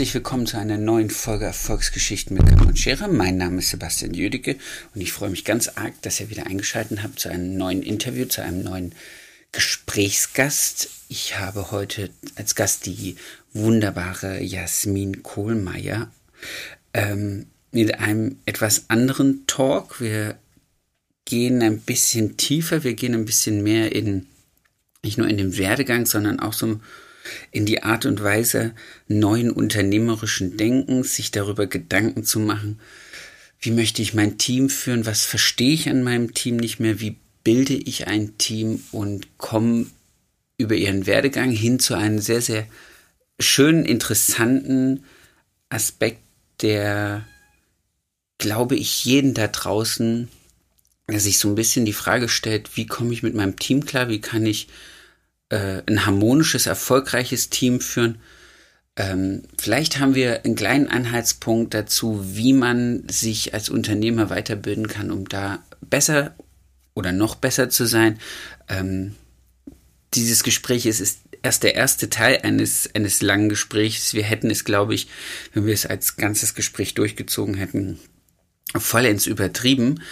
Herzlich willkommen zu einer neuen Folge Erfolgsgeschichten mit Kamm und Schere. Mein Name ist Sebastian Jüdicke und ich freue mich ganz arg, dass ihr wieder eingeschaltet habt zu einem neuen Interview, zu einem neuen Gesprächsgast. Ich habe heute als Gast die wunderbare Jasmin Kohlmeier ähm, mit einem etwas anderen Talk. Wir gehen ein bisschen tiefer, wir gehen ein bisschen mehr in, nicht nur in den Werdegang, sondern auch so ein in die Art und Weise neuen unternehmerischen Denkens, sich darüber Gedanken zu machen, wie möchte ich mein Team führen, was verstehe ich an meinem Team nicht mehr, wie bilde ich ein Team und komme über ihren Werdegang hin zu einem sehr, sehr schönen, interessanten Aspekt, der, glaube ich, jeden da draußen sich so ein bisschen die Frage stellt, wie komme ich mit meinem Team klar, wie kann ich äh, ein harmonisches, erfolgreiches Team führen. Ähm, vielleicht haben wir einen kleinen Anhaltspunkt dazu, wie man sich als Unternehmer weiterbilden kann, um da besser oder noch besser zu sein. Ähm, dieses Gespräch ist, ist erst der erste Teil eines, eines langen Gesprächs. Wir hätten es, glaube ich, wenn wir es als ganzes Gespräch durchgezogen hätten, vollends übertrieben.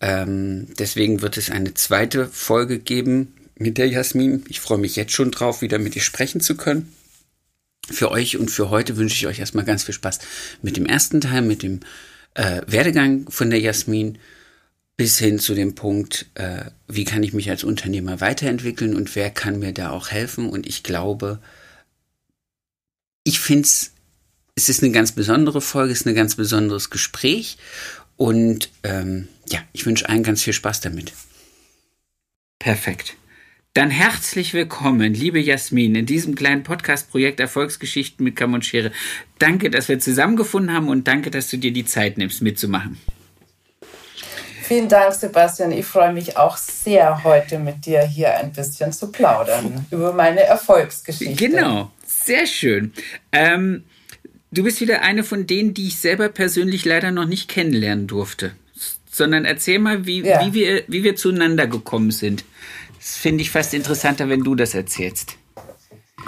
Ähm, deswegen wird es eine zweite Folge geben, mit der Jasmin. Ich freue mich jetzt schon drauf, wieder mit ihr sprechen zu können. Für euch und für heute wünsche ich euch erstmal ganz viel Spaß mit dem ersten Teil, mit dem äh, Werdegang von der Jasmin bis hin zu dem Punkt, äh, wie kann ich mich als Unternehmer weiterentwickeln und wer kann mir da auch helfen. Und ich glaube, ich finde es, es ist eine ganz besondere Folge, es ist ein ganz besonderes Gespräch. Und ähm, ja, ich wünsche allen ganz viel Spaß damit. Perfekt. Dann herzlich willkommen, liebe Jasmin, in diesem kleinen Podcast-Projekt Erfolgsgeschichten mit Kamm und Schere. Danke, dass wir zusammengefunden haben und danke, dass du dir die Zeit nimmst, mitzumachen. Vielen Dank, Sebastian. Ich freue mich auch sehr, heute mit dir hier ein bisschen zu plaudern über meine Erfolgsgeschichte. Genau, sehr schön. Ähm, du bist wieder eine von denen, die ich selber persönlich leider noch nicht kennenlernen durfte. Sondern erzähl mal, wie, ja. wie, wir, wie wir zueinander gekommen sind. Das finde ich fast interessanter, wenn du das erzählst.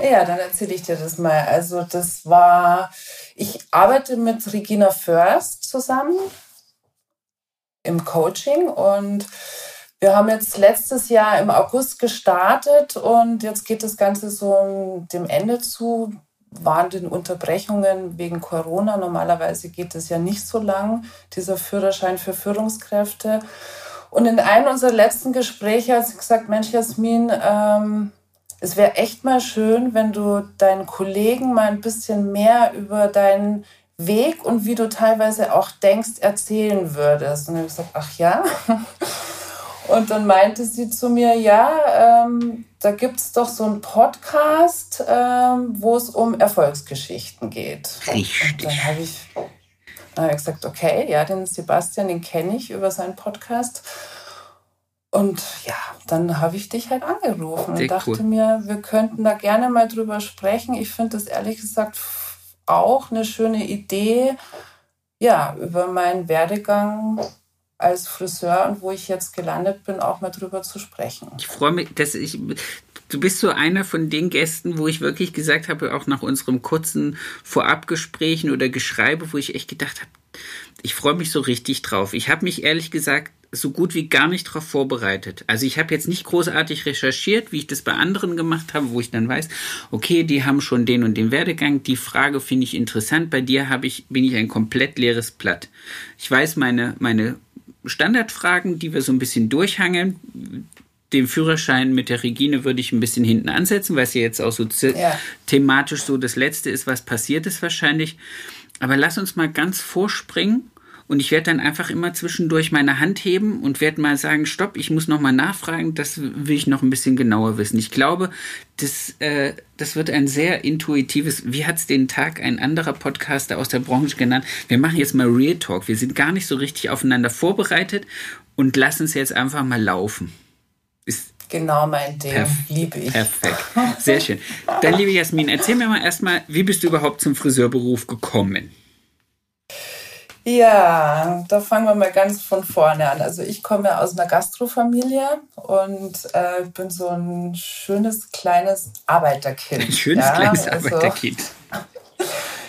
Ja, dann erzähle ich dir das mal. Also das war, ich arbeite mit Regina First zusammen im Coaching und wir haben jetzt letztes Jahr im August gestartet und jetzt geht das Ganze so dem Ende zu. Waren den Unterbrechungen wegen Corona. Normalerweise geht es ja nicht so lang, dieser Führerschein für Führungskräfte. Und in einem unserer letzten Gespräche hat sie gesagt, Mensch, Jasmin, ähm, es wäre echt mal schön, wenn du deinen Kollegen mal ein bisschen mehr über deinen Weg und wie du teilweise auch denkst, erzählen würdest. Und ich habe gesagt, ach ja. Und dann meinte sie zu mir, ja, ähm, da gibt es doch so einen Podcast, ähm, wo es um Erfolgsgeschichten geht. Richtig. Und dann habe ich dann habe ich gesagt, okay, ja, den Sebastian, den kenne ich über seinen Podcast. Und ja, dann habe ich dich halt angerufen Sehr und dachte cool. mir, wir könnten da gerne mal drüber sprechen. Ich finde das ehrlich gesagt auch eine schöne Idee, ja, über meinen Werdegang als Friseur und wo ich jetzt gelandet bin, auch mal drüber zu sprechen. Ich freue mich, dass ich, du bist so einer von den Gästen, wo ich wirklich gesagt habe, auch nach unserem kurzen Vorabgesprächen oder Geschreibe, wo ich echt gedacht habe, ich freue mich so richtig drauf. Ich habe mich ehrlich gesagt so gut wie gar nicht darauf vorbereitet. Also ich habe jetzt nicht großartig recherchiert, wie ich das bei anderen gemacht habe, wo ich dann weiß, okay, die haben schon den und den Werdegang. Die Frage finde ich interessant. Bei dir habe ich bin ich ein komplett leeres Blatt. Ich weiß meine meine Standardfragen, die wir so ein bisschen durchhangeln, den Führerschein mit der Regine würde ich ein bisschen hinten ansetzen, weil es ja jetzt auch so ja. thematisch so das Letzte ist, was passiert ist wahrscheinlich. Aber lass uns mal ganz vorspringen und ich werde dann einfach immer zwischendurch meine Hand heben und werde mal sagen, stopp, ich muss nochmal nachfragen, das will ich noch ein bisschen genauer wissen. Ich glaube, das, äh, das wird ein sehr intuitives, wie hat es den Tag ein anderer Podcaster aus der Branche genannt? Wir machen jetzt mal Real Talk. Wir sind gar nicht so richtig aufeinander vorbereitet und lassen es jetzt einfach mal laufen. Ist genau mein Ding, Perf liebe ich. Perfekt, sehr schön. Dann, liebe Jasmin, erzähl mir mal erstmal, wie bist du überhaupt zum Friseurberuf gekommen? Ja, da fangen wir mal ganz von vorne an. Also ich komme aus einer Gastrofamilie und äh, bin so ein schönes kleines Arbeiterkind. Ein schönes ja, kleines also, Arbeiterkind.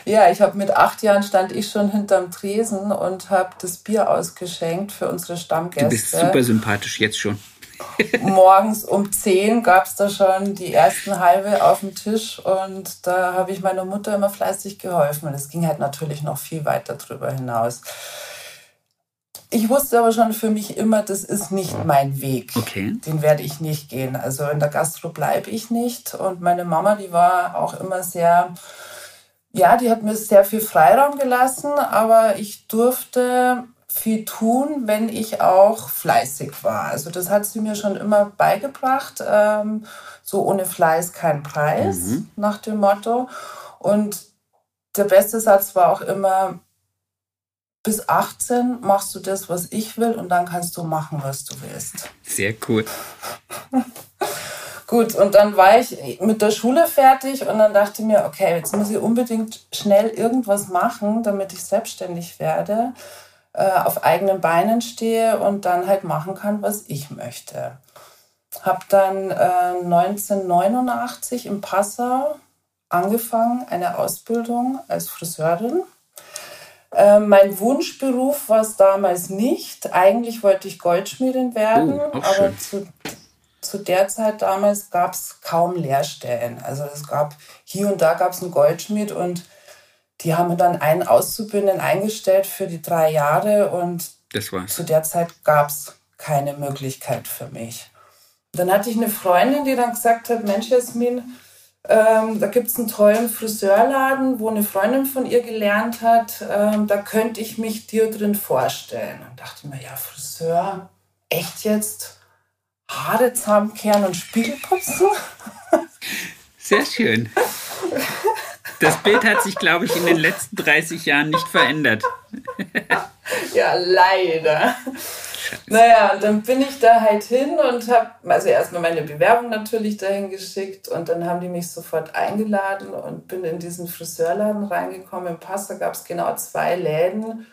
Ja, ich habe mit acht Jahren stand ich schon hinterm Tresen und habe das Bier ausgeschenkt für unsere Stammgäste. Du bist super sympathisch jetzt schon. Morgens um 10 gab es da schon die ersten halbe auf dem Tisch und da habe ich meiner Mutter immer fleißig geholfen. Und es ging halt natürlich noch viel weiter drüber hinaus. Ich wusste aber schon für mich immer, das ist nicht mein Weg. Okay. Den werde ich nicht gehen. Also in der Gastro bleibe ich nicht. Und meine Mama, die war auch immer sehr, ja, die hat mir sehr viel Freiraum gelassen, aber ich durfte viel tun, wenn ich auch fleißig war. Also das hat sie mir schon immer beigebracht. Ähm, so ohne Fleiß kein Preis, mhm. nach dem Motto. Und der beste Satz war auch immer, bis 18 machst du das, was ich will und dann kannst du machen, was du willst. Sehr cool. Gut, und dann war ich mit der Schule fertig und dann dachte ich mir, okay, jetzt muss ich unbedingt schnell irgendwas machen, damit ich selbstständig werde. Äh, auf eigenen Beinen stehe und dann halt machen kann, was ich möchte. Habe dann äh, 1989 in Passau angefangen, eine Ausbildung als Friseurin. Äh, mein Wunschberuf war es damals nicht. Eigentlich wollte ich Goldschmiedin werden, oh, aber zu, zu der Zeit damals gab es kaum Lehrstellen. Also es gab hier und da gab es einen Goldschmied und die haben dann einen Auszubildenden eingestellt für die drei Jahre und zu der Zeit gab es keine Möglichkeit für mich. dann hatte ich eine Freundin, die dann gesagt hat, Mensch Jasmin, ähm, da gibt es einen tollen Friseurladen, wo eine Freundin von ihr gelernt hat, ähm, da könnte ich mich dir drin vorstellen. Und dachte mir, ja, Friseur, echt jetzt? Haare zusammenkehren und Spiegel putzen? Sehr schön. Das Bild hat sich, glaube ich, in den letzten 30 Jahren nicht verändert. ja, leider. Scheiße. Naja, und dann bin ich da halt hin und habe also erstmal meine Bewerbung natürlich dahin geschickt und dann haben die mich sofort eingeladen und bin in diesen Friseurladen reingekommen. Im Pass, da gab es genau zwei Läden,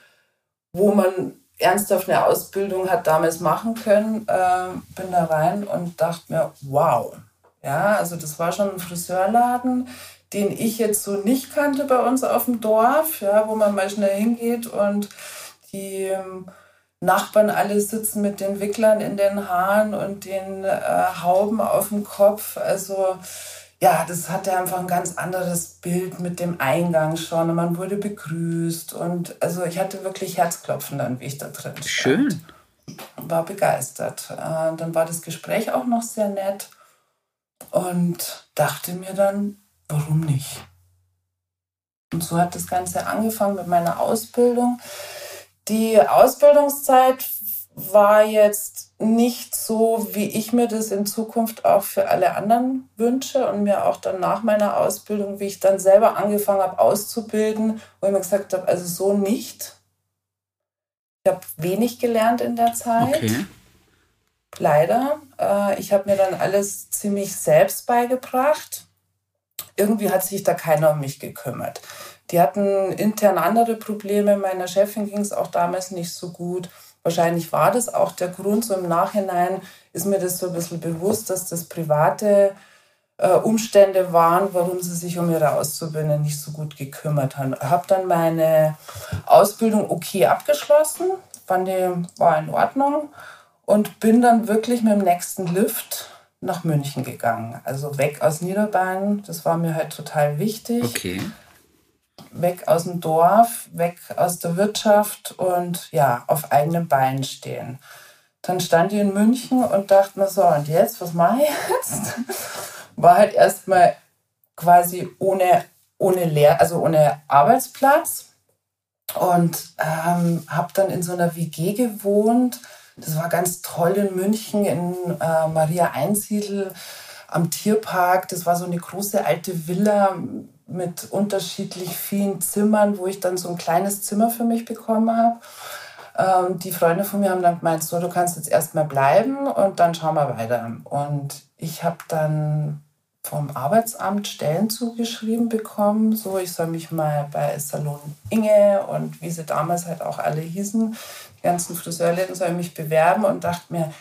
wo man ernsthaft eine Ausbildung hat damals machen können. Äh, bin da rein und dachte mir, wow. Ja, also das war schon ein Friseurladen den ich jetzt so nicht kannte bei uns auf dem Dorf, ja, wo man mal schnell hingeht und die ähm, Nachbarn alle sitzen mit den Wicklern in den Haaren und den äh, Hauben auf dem Kopf. Also ja, das hatte einfach ein ganz anderes Bild mit dem Eingang schon und man wurde begrüßt und also ich hatte wirklich Herzklopfen dann, wie ich da drin stand. Schön. War begeistert. Äh, dann war das Gespräch auch noch sehr nett und dachte mir dann, warum nicht? Und so hat das Ganze angefangen mit meiner Ausbildung. Die Ausbildungszeit war jetzt nicht so, wie ich mir das in Zukunft auch für alle anderen wünsche und mir auch dann nach meiner Ausbildung, wie ich dann selber angefangen habe auszubilden, wo ich mir gesagt habe, also so nicht. Ich habe wenig gelernt in der Zeit. Okay. Leider. Äh, ich habe mir dann alles ziemlich selbst beigebracht irgendwie hat sich da keiner um mich gekümmert. Die hatten intern andere Probleme. Meiner Chefin ging es auch damals nicht so gut. Wahrscheinlich war das auch der Grund. So im Nachhinein ist mir das so ein bisschen bewusst, dass das private äh, Umstände waren, warum sie sich um ihre Auszubildenden nicht so gut gekümmert haben. Habe dann meine Ausbildung okay abgeschlossen, fand die war in Ordnung und bin dann wirklich mit dem nächsten Lift nach München gegangen. Also weg aus Niederbayern, das war mir halt total wichtig. Okay. Weg aus dem Dorf, weg aus der Wirtschaft und ja, auf eigenen Beinen stehen. Dann stand ich in München und dachte mir so, und jetzt, was mache ich jetzt? War halt erstmal quasi ohne, ohne Lehr, also ohne Arbeitsplatz. und ähm, habe dann in so einer WG gewohnt. Das war ganz toll in München, in äh, Maria Einsiedel am Tierpark. Das war so eine große alte Villa mit unterschiedlich vielen Zimmern, wo ich dann so ein kleines Zimmer für mich bekommen habe. Ähm, die Freunde von mir haben dann gemeint, so, du kannst jetzt erstmal bleiben und dann schauen wir weiter. Und ich habe dann vom Arbeitsamt Stellen zugeschrieben bekommen, so ich soll mich mal bei Salon Inge und wie sie damals halt auch alle hießen, ganzen Friseurläden, soll ich mich bewerben und dachte mir,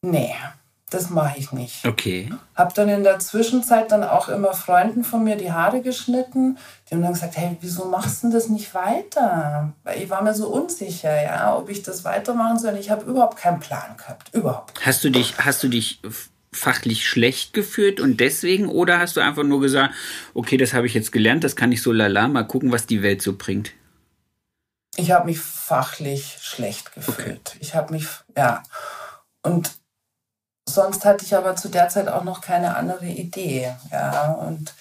nee, das mache ich nicht. Okay. Hab dann in der Zwischenzeit dann auch immer Freunden von mir die Haare geschnitten. Die haben dann gesagt, hey, wieso machst du das nicht weiter? Weil ich war mir so unsicher, ja, ob ich das weitermachen soll. Ich habe überhaupt keinen Plan gehabt, überhaupt. Hast du dich, hast du dich fachlich schlecht gefühlt und deswegen oder hast du einfach nur gesagt, okay, das habe ich jetzt gelernt, das kann ich so lala, mal gucken, was die Welt so bringt? Ich habe mich fachlich schlecht gefühlt. Okay. Ich habe mich, ja. Und sonst hatte ich aber zu der Zeit auch noch keine andere Idee. Ja, und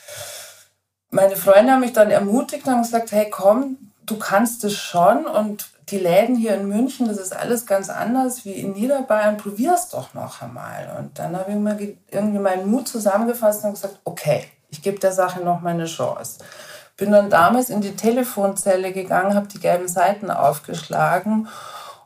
meine Freunde haben mich dann ermutigt und haben gesagt, hey komm, du kannst es schon und die Läden hier in München, das ist alles ganz anders wie in Niederbayern, probier es doch noch einmal. Und dann habe ich mir irgendwie meinen Mut zusammengefasst und gesagt, okay, ich gebe der Sache noch mal eine Chance. Bin dann damals in die Telefonzelle gegangen, habe die gelben Seiten aufgeschlagen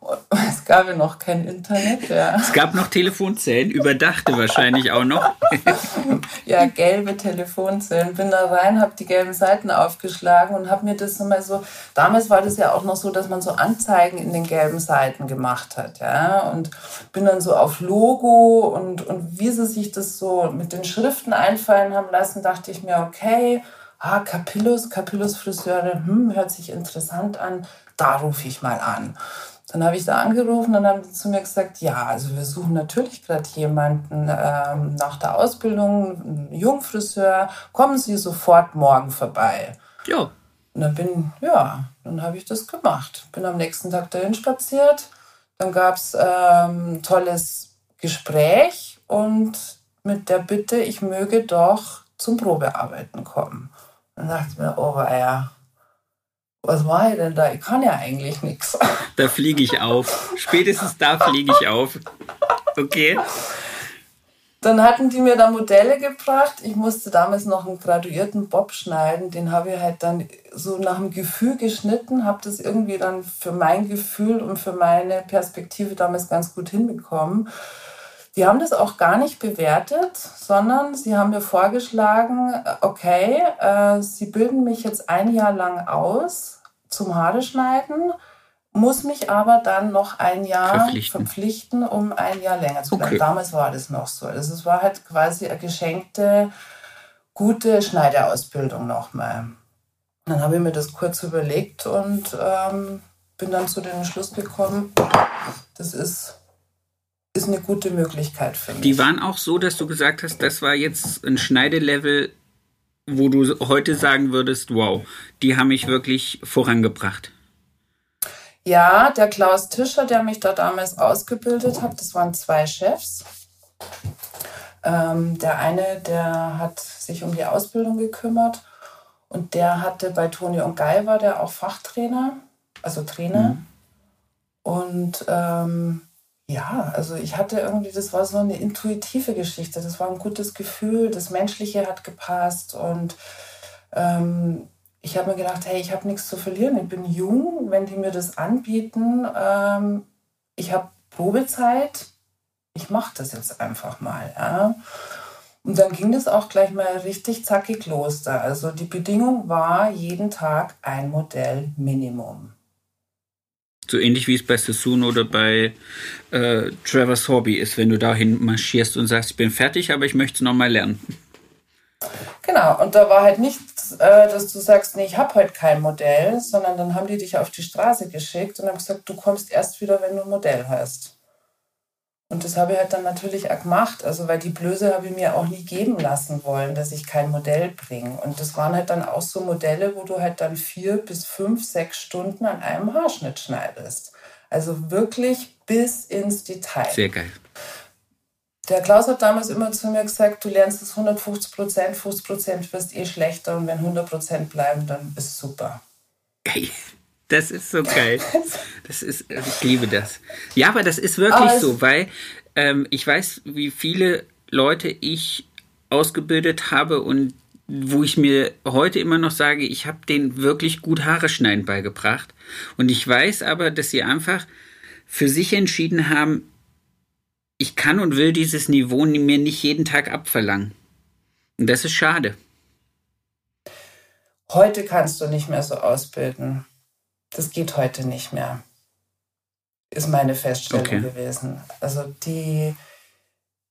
es gab ja noch kein Internet, ja. Es gab noch Telefonzellen, überdachte wahrscheinlich auch noch. ja, gelbe Telefonzellen. Bin da rein, habe die gelben Seiten aufgeschlagen und habe mir das mal so. Damals war das ja auch noch so, dass man so Anzeigen in den gelben Seiten gemacht hat, ja. Und bin dann so auf Logo und, und wie sie sich das so mit den Schriften einfallen haben lassen, dachte ich mir, okay, ah, Capillus, Capillus Friseure, hm, hört sich interessant an, da rufe ich mal an. Dann habe ich da angerufen und haben sie zu mir gesagt, ja, also wir suchen natürlich gerade jemanden ähm, nach der Ausbildung, einen Jungfriseur, kommen Sie sofort morgen vorbei. Ja. Und dann bin, ja, dann habe ich das gemacht. Bin am nächsten Tag dahin spaziert. Dann gab es ähm, ein tolles Gespräch und mit der Bitte, ich möge doch zum Probearbeiten kommen. Dann dachte ich mir, oh, ja, was war ich denn da? Ich kann ja eigentlich nichts. Da fliege ich auf. Spätestens da fliege ich auf. Okay. Dann hatten die mir da Modelle gebracht. Ich musste damals noch einen graduierten Bob schneiden. Den habe ich halt dann so nach dem Gefühl geschnitten, habe das irgendwie dann für mein Gefühl und für meine Perspektive damals ganz gut hinbekommen. Die haben das auch gar nicht bewertet, sondern sie haben mir vorgeschlagen, okay, äh, sie bilden mich jetzt ein Jahr lang aus zum Haare schneiden, muss mich aber dann noch ein Jahr verpflichten, verpflichten um ein Jahr länger zu bleiben. Okay. Damals war das noch so. Also es war halt quasi eine geschenkte, gute Schneideausbildung nochmal. Dann habe ich mir das kurz überlegt und ähm, bin dann zu dem Schluss gekommen, das ist ist eine gute Möglichkeit für mich. Die waren auch so, dass du gesagt hast, das war jetzt ein Schneidelevel, wo du heute sagen würdest, wow, die haben mich wirklich vorangebracht. Ja, der Klaus Tischer, der mich da damals ausgebildet hat, das waren zwei Chefs. Ähm, der eine, der hat sich um die Ausbildung gekümmert und der hatte bei Toni und Guy war der auch Fachtrainer, also Trainer. Mhm. Und ähm, ja, also ich hatte irgendwie, das war so eine intuitive Geschichte, das war ein gutes Gefühl, das Menschliche hat gepasst und ähm, ich habe mir gedacht, hey, ich habe nichts zu verlieren, ich bin jung, wenn die mir das anbieten, ähm, ich habe Probezeit, ich mache das jetzt einfach mal. Ja. Und dann ging das auch gleich mal richtig zackig los da. Also die Bedingung war jeden Tag ein Modell Minimum. So ähnlich wie es bei Sassoon oder bei äh, Trevor Hobby ist, wenn du dahin marschierst und sagst, ich bin fertig, aber ich möchte es nochmal lernen. Genau, und da war halt nicht, äh, dass du sagst, nee, ich habe heute kein Modell, sondern dann haben die dich auf die Straße geschickt und haben gesagt, du kommst erst wieder, wenn du ein Modell hast. Und das habe ich halt dann natürlich auch gemacht, also weil die Blöße habe ich mir auch nie geben lassen wollen, dass ich kein Modell bringe. Und das waren halt dann auch so Modelle, wo du halt dann vier bis fünf, sechs Stunden an einem Haarschnitt schneidest. Also wirklich bis ins Detail. Sehr geil. Der Klaus hat damals immer zu mir gesagt, du lernst es 150 Prozent, 50 Prozent wirst eh schlechter und wenn 100 Prozent bleiben, dann ist super. Geil. Das ist so geil. Das ist, ich liebe das. Ja, aber das ist wirklich so, weil ähm, ich weiß, wie viele Leute ich ausgebildet habe und wo ich mir heute immer noch sage, ich habe denen wirklich gut Haare schneiden beigebracht. Und ich weiß aber, dass sie einfach für sich entschieden haben, ich kann und will dieses Niveau mir nicht jeden Tag abverlangen. Und das ist schade. Heute kannst du nicht mehr so ausbilden. Das geht heute nicht mehr. Ist meine Feststellung okay. gewesen. Also die,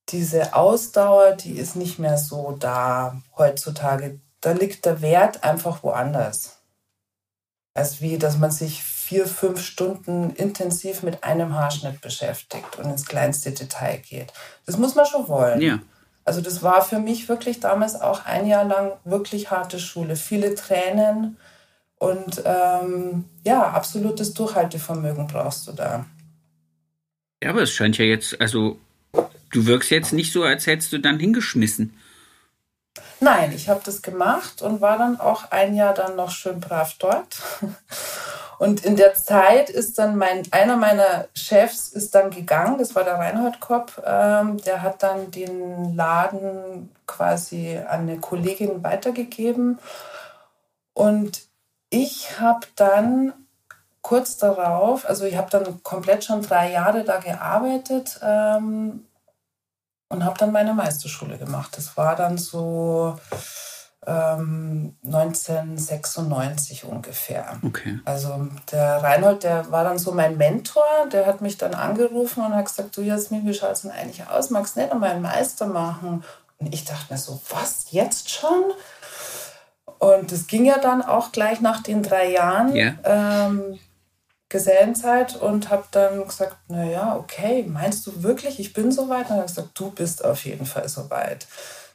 diese Ausdauer, die ist nicht mehr so da heutzutage. Da liegt der Wert einfach woanders. Als wie, dass man sich vier, fünf Stunden intensiv mit einem Haarschnitt beschäftigt und ins kleinste Detail geht. Das muss man schon wollen. Ja. Also das war für mich wirklich damals auch ein Jahr lang wirklich harte Schule. Viele Tränen und ähm, ja, absolutes Durchhaltevermögen brauchst du da. Ja, aber es scheint ja jetzt, also du wirkst jetzt nicht so, als hättest du dann hingeschmissen. Nein, ich habe das gemacht und war dann auch ein Jahr dann noch schön brav dort. Und in der Zeit ist dann mein, einer meiner Chefs ist dann gegangen, das war der Reinhold Kopp, ähm, der hat dann den Laden quasi an eine Kollegin weitergegeben. Und ich habe dann kurz darauf, also ich habe dann komplett schon drei Jahre da gearbeitet ähm, und habe dann meine Meisterschule gemacht. Das war dann so ähm, 1996 ungefähr. Okay. Also der Reinhold, der war dann so mein Mentor, der hat mich dann angerufen und hat gesagt, du Jasmin, wie schaut es denn eigentlich aus? Magst du nicht noch mal einen Meister machen? Und ich dachte mir so, was, jetzt schon? Und es ging ja dann auch gleich nach den drei Jahren yeah. ähm, Gesellenzeit und habe dann gesagt, naja, okay, meinst du wirklich, ich bin soweit? Und dann hat er gesagt, du bist auf jeden Fall soweit.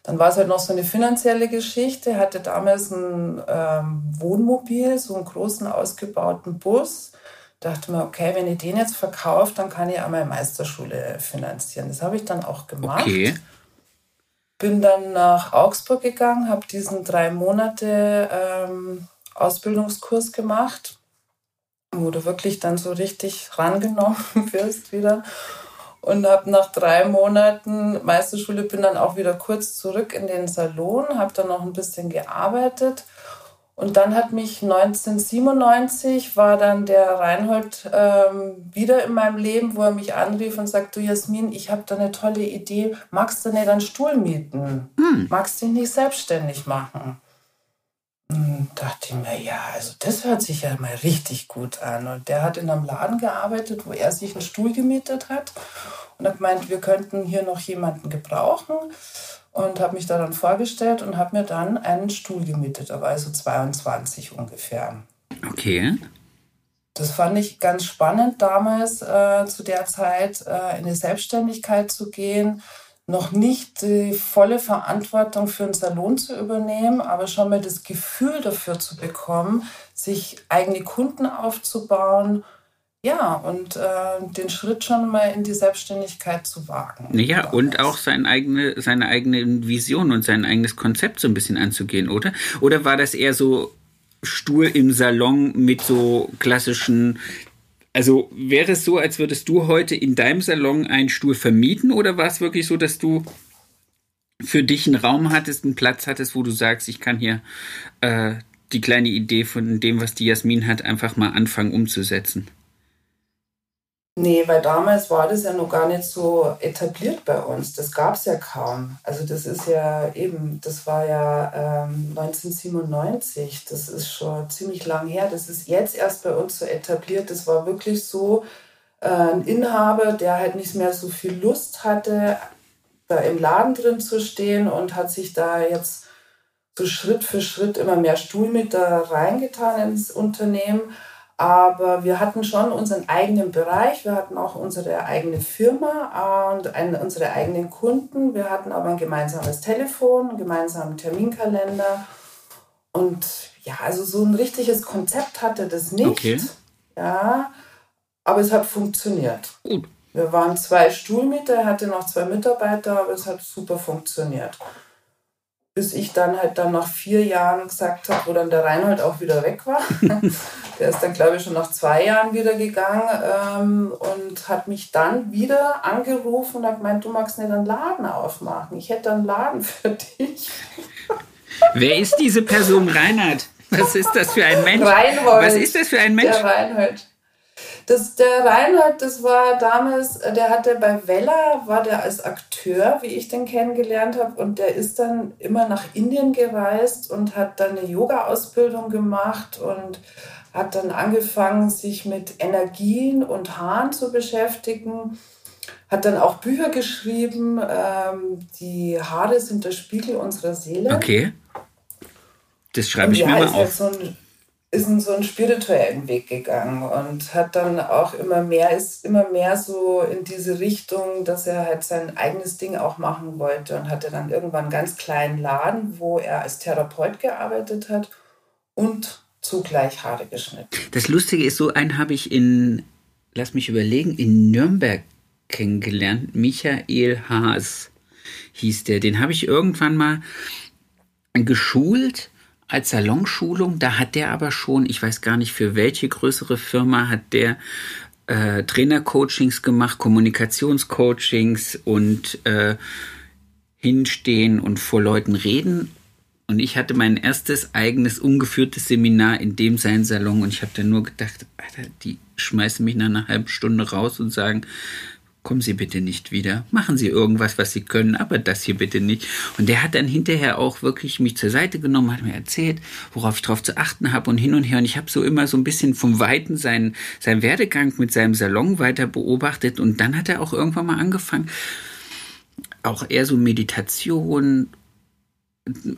Dann war es halt noch so eine finanzielle Geschichte. Hatte damals ein ähm, Wohnmobil, so einen großen ausgebauten Bus. Dachte mir, okay, wenn ich den jetzt verkaufe, dann kann ich auch meine Meisterschule finanzieren. Das habe ich dann auch gemacht. Okay. Bin dann nach Augsburg gegangen, habe diesen drei Monate ähm, Ausbildungskurs gemacht, wo du wirklich dann so richtig rangenommen wirst wieder. Und habe nach drei Monaten Meisterschule bin dann auch wieder kurz zurück in den Salon, habe dann noch ein bisschen gearbeitet und dann hat mich 1997 war dann der Reinhold ähm, wieder in meinem Leben, wo er mich anrief und sagt, du Jasmin, ich habe da eine tolle Idee, magst du nicht einen Stuhl mieten? Hm. Magst du dich nicht selbstständig machen? Und dachte ich mir, ja, also das hört sich ja mal richtig gut an. Und der hat in einem Laden gearbeitet, wo er sich einen Stuhl gemietet hat und hat gemeint, wir könnten hier noch jemanden gebrauchen. Und habe mich da dann vorgestellt und habe mir dann einen Stuhl gemietet. Da war also 22 ungefähr. Okay. Das fand ich ganz spannend damals, äh, zu der Zeit äh, in die Selbstständigkeit zu gehen noch nicht die volle Verantwortung für einen Salon zu übernehmen, aber schon mal das Gefühl dafür zu bekommen, sich eigene Kunden aufzubauen. Ja, und äh, den Schritt schon mal in die Selbstständigkeit zu wagen. Ja, und auch seine eigene, seine eigene Vision und sein eigenes Konzept so ein bisschen anzugehen, oder? Oder war das eher so Stuhl im Salon mit so klassischen also wäre es so, als würdest du heute in deinem Salon einen Stuhl vermieten oder war es wirklich so, dass du für dich einen Raum hattest, einen Platz hattest, wo du sagst, ich kann hier äh, die kleine Idee von dem, was die Jasmin hat, einfach mal anfangen umzusetzen? Nee, weil damals war das ja noch gar nicht so etabliert bei uns. Das gab es ja kaum. Also das ist ja eben, das war ja ähm, 1997. Das ist schon ziemlich lang her. Das ist jetzt erst bei uns so etabliert. Das war wirklich so äh, ein Inhaber, der halt nicht mehr so viel Lust hatte, da im Laden drin zu stehen und hat sich da jetzt so Schritt für Schritt immer mehr Stuhlmeter reingetan ins Unternehmen aber wir hatten schon unseren eigenen Bereich, wir hatten auch unsere eigene Firma und einen, unsere eigenen Kunden. Wir hatten aber ein gemeinsames Telefon, einen gemeinsamen Terminkalender. Und ja, also so ein richtiges Konzept hatte das nicht. Okay. Ja, aber es hat funktioniert. Gut. Wir waren zwei Stuhlmieter, er hatte noch zwei Mitarbeiter, aber es hat super funktioniert. Bis ich dann halt dann nach vier Jahren gesagt habe, wo dann der Reinhold auch wieder weg war. der ist dann, glaube ich, schon nach zwei Jahren wieder gegangen ähm, und hat mich dann wieder angerufen und hat gemeint, du magst nicht einen Laden aufmachen. Ich hätte einen Laden für dich. Wer ist diese Person, Reinhard? Was ist das für ein Mensch? Reinhold. Was ist das für ein Mensch? Der Reinhold. Das, der Reinhold, das war damals, der hatte bei Wella, war der als Akteur, wie ich den kennengelernt habe, und der ist dann immer nach Indien gereist und hat dann eine Yoga-Ausbildung gemacht und hat dann angefangen, sich mit Energien und Haaren zu beschäftigen. Hat dann auch Bücher geschrieben, ähm, die Haare sind der Spiegel unserer Seele. Okay. Das schreibe ich ja, mir mal auf. So ein, ist in so einen spirituellen Weg gegangen und hat dann auch immer mehr, ist immer mehr so in diese Richtung, dass er halt sein eigenes Ding auch machen wollte und hatte dann irgendwann einen ganz kleinen Laden, wo er als Therapeut gearbeitet hat und zugleich Haare geschnitten. Das Lustige ist, so einen habe ich in, lass mich überlegen, in Nürnberg kennengelernt. Michael Haas hieß der. Den habe ich irgendwann mal geschult als Salonschulung. Da hat der aber schon, ich weiß gar nicht für welche größere Firma, hat der äh, Trainercoachings gemacht, Kommunikationscoachings und äh, hinstehen und vor Leuten reden. Und ich hatte mein erstes eigenes ungeführtes Seminar in dem sein Salon und ich habe dann nur gedacht, Alter, die schmeißen mich nach einer halben Stunde raus und sagen, kommen Sie bitte nicht wieder, machen Sie irgendwas, was Sie können, aber das hier bitte nicht. Und der hat dann hinterher auch wirklich mich zur Seite genommen, hat mir erzählt, worauf ich drauf zu achten habe und hin und her. Und ich habe so immer so ein bisschen vom Weiten seinen, seinen Werdegang mit seinem Salon weiter beobachtet. Und dann hat er auch irgendwann mal angefangen, auch eher so Meditation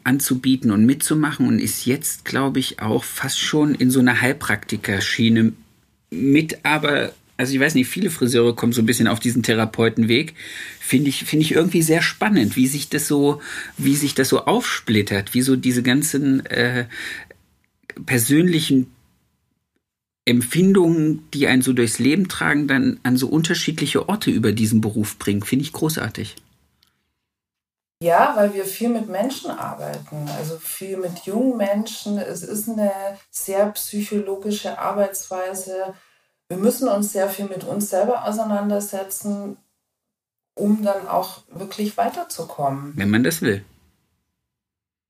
anzubieten und mitzumachen und ist jetzt, glaube ich, auch fast schon in so einer Heilpraktikerschiene mit aber also ich weiß nicht, viele Friseure kommen so ein bisschen auf diesen Therapeutenweg. Finde ich, finde ich irgendwie sehr spannend, wie sich das so, wie sich das so aufsplittert, wie so diese ganzen äh, persönlichen Empfindungen, die einen so durchs Leben tragen, dann an so unterschiedliche Orte über diesen Beruf bringen. Finde ich großartig. Ja, weil wir viel mit Menschen arbeiten, also viel mit jungen Menschen. Es ist eine sehr psychologische Arbeitsweise wir müssen uns sehr viel mit uns selber auseinandersetzen, um dann auch wirklich weiterzukommen. Wenn man das will.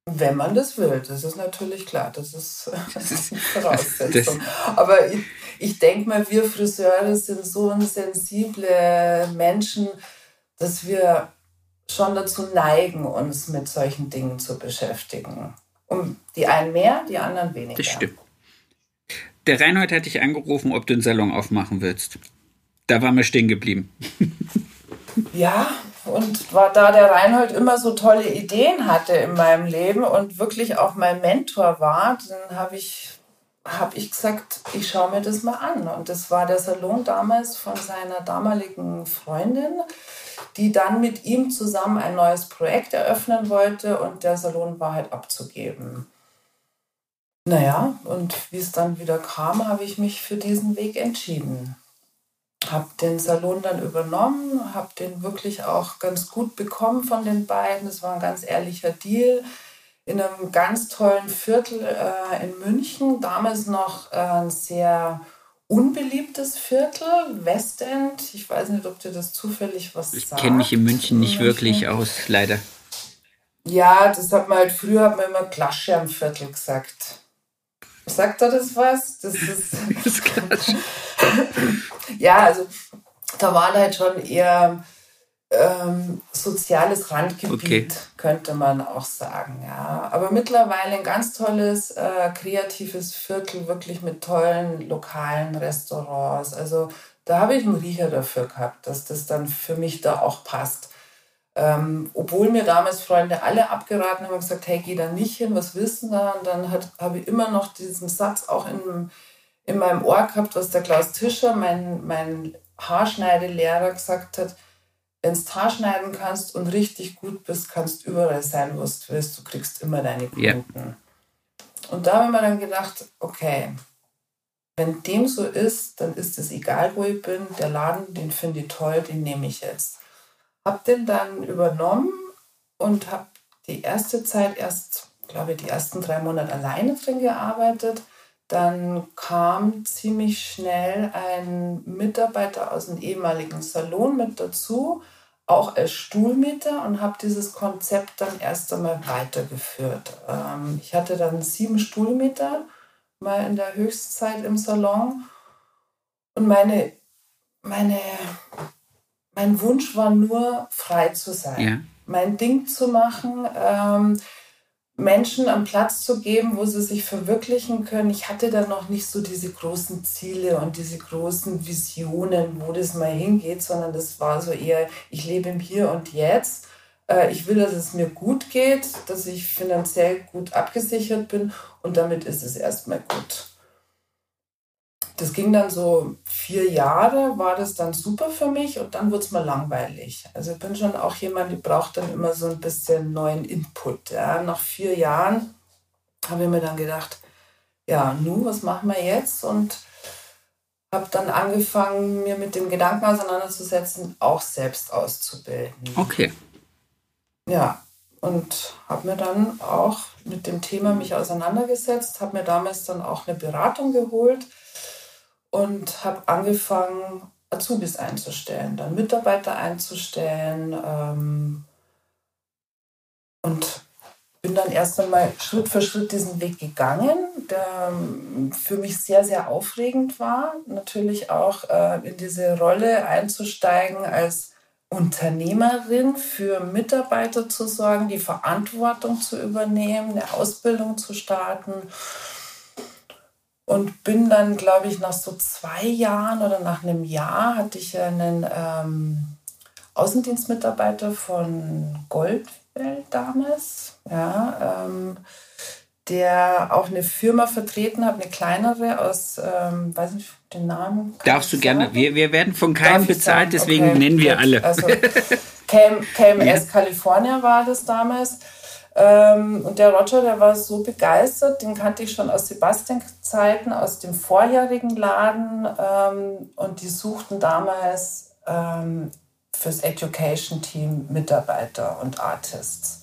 Wenn man das will, das ist natürlich klar, das ist, das ist eine Voraussetzung. Aber ich, ich denke mal, wir Friseure sind so sensible Menschen, dass wir schon dazu neigen, uns mit solchen Dingen zu beschäftigen. Um die einen mehr, die anderen weniger. Das stimmt. Der Reinhold hat dich angerufen, ob du einen Salon aufmachen willst. Da waren wir stehen geblieben. Ja, und war da der Reinhold immer so tolle Ideen hatte in meinem Leben und wirklich auch mein Mentor war, dann habe ich, hab ich gesagt, ich schaue mir das mal an. Und das war der Salon damals von seiner damaligen Freundin, die dann mit ihm zusammen ein neues Projekt eröffnen wollte und der Salon war halt abzugeben. Naja, und wie es dann wieder kam, habe ich mich für diesen Weg entschieden. Habe den Salon dann übernommen, habe den wirklich auch ganz gut bekommen von den beiden. Es war ein ganz ehrlicher Deal in einem ganz tollen Viertel äh, in München. Damals noch äh, ein sehr unbeliebtes Viertel, Westend. Ich weiß nicht, ob dir das zufällig was ich sagt. Ich kenne mich in München nicht München. wirklich aus, leider. Ja, das hat man halt früher hat man immer Glasschermviertel gesagt. Sagt er das was? Das ist. ja, also da war halt schon eher ähm, soziales Randgebiet, okay. könnte man auch sagen. Ja. Aber mittlerweile ein ganz tolles, äh, kreatives Viertel, wirklich mit tollen lokalen Restaurants. Also da habe ich einen Riecher dafür gehabt, dass das dann für mich da auch passt. Ähm, obwohl mir damals Freunde alle abgeraten haben und gesagt, hey, geh da nicht hin, was willst du da? Und dann habe ich immer noch diesen Satz auch in, in meinem Ohr gehabt, was der Klaus Tischer, mein, mein Haarschneidelehrer, gesagt hat, wenn du Haarschneiden kannst und richtig gut bist, kannst du überall sein, wo du willst. Du kriegst immer deine Kunden. Yeah. Und da habe ich mir dann gedacht, okay, wenn dem so ist, dann ist es egal, wo ich bin. Der Laden, den finde ich toll, den nehme ich jetzt habe den dann übernommen und habe die erste Zeit erst, glaube ich, die ersten drei Monate alleine drin gearbeitet. Dann kam ziemlich schnell ein Mitarbeiter aus dem ehemaligen Salon mit dazu, auch als Stuhlmieter und habe dieses Konzept dann erst einmal weitergeführt. Ähm, ich hatte dann sieben Stuhlmieter mal in der Höchstzeit im Salon und meine, meine, mein Wunsch war nur, frei zu sein, ja. mein Ding zu machen. Ähm, Menschen am Platz zu geben, wo sie sich verwirklichen können. Ich hatte da noch nicht so diese großen Ziele und diese großen Visionen, wo das mal hingeht, sondern das war so eher, ich lebe im Hier und Jetzt. Äh, ich will, dass es mir gut geht, dass ich finanziell gut abgesichert bin und damit ist es erstmal gut das ging dann so vier Jahre, war das dann super für mich und dann wurde es mal langweilig. Also ich bin schon auch jemand, die braucht dann immer so ein bisschen neuen Input. Ja. Nach vier Jahren habe ich mir dann gedacht, ja, nun, was machen wir jetzt? Und habe dann angefangen, mir mit dem Gedanken auseinanderzusetzen, auch selbst auszubilden. Okay. Ja, und habe mir dann auch mit dem Thema mich auseinandergesetzt, habe mir damals dann auch eine Beratung geholt und habe angefangen, Azubis einzustellen, dann Mitarbeiter einzustellen ähm, und bin dann erst einmal Schritt für Schritt diesen Weg gegangen, der ähm, für mich sehr, sehr aufregend war. Natürlich auch äh, in diese Rolle einzusteigen als Unternehmerin für Mitarbeiter zu sorgen, die Verantwortung zu übernehmen, eine Ausbildung zu starten und bin dann, glaube ich, nach so zwei Jahren oder nach einem Jahr hatte ich einen ähm, Außendienstmitarbeiter von Goldwelt damals, ja, ähm, der auch eine Firma vertreten hat, eine kleinere aus, ähm, weiß nicht den Namen. Darfst du gerne, wir, wir werden von keinem bezahlt, deswegen okay, nennen wir alle. Also KMS ja. California war das damals. Ähm, und der Roger, der war so begeistert, den kannte ich schon aus Sebastian-Zeiten, aus dem vorherigen Laden. Ähm, und die suchten damals ähm, fürs Education-Team Mitarbeiter und Artists.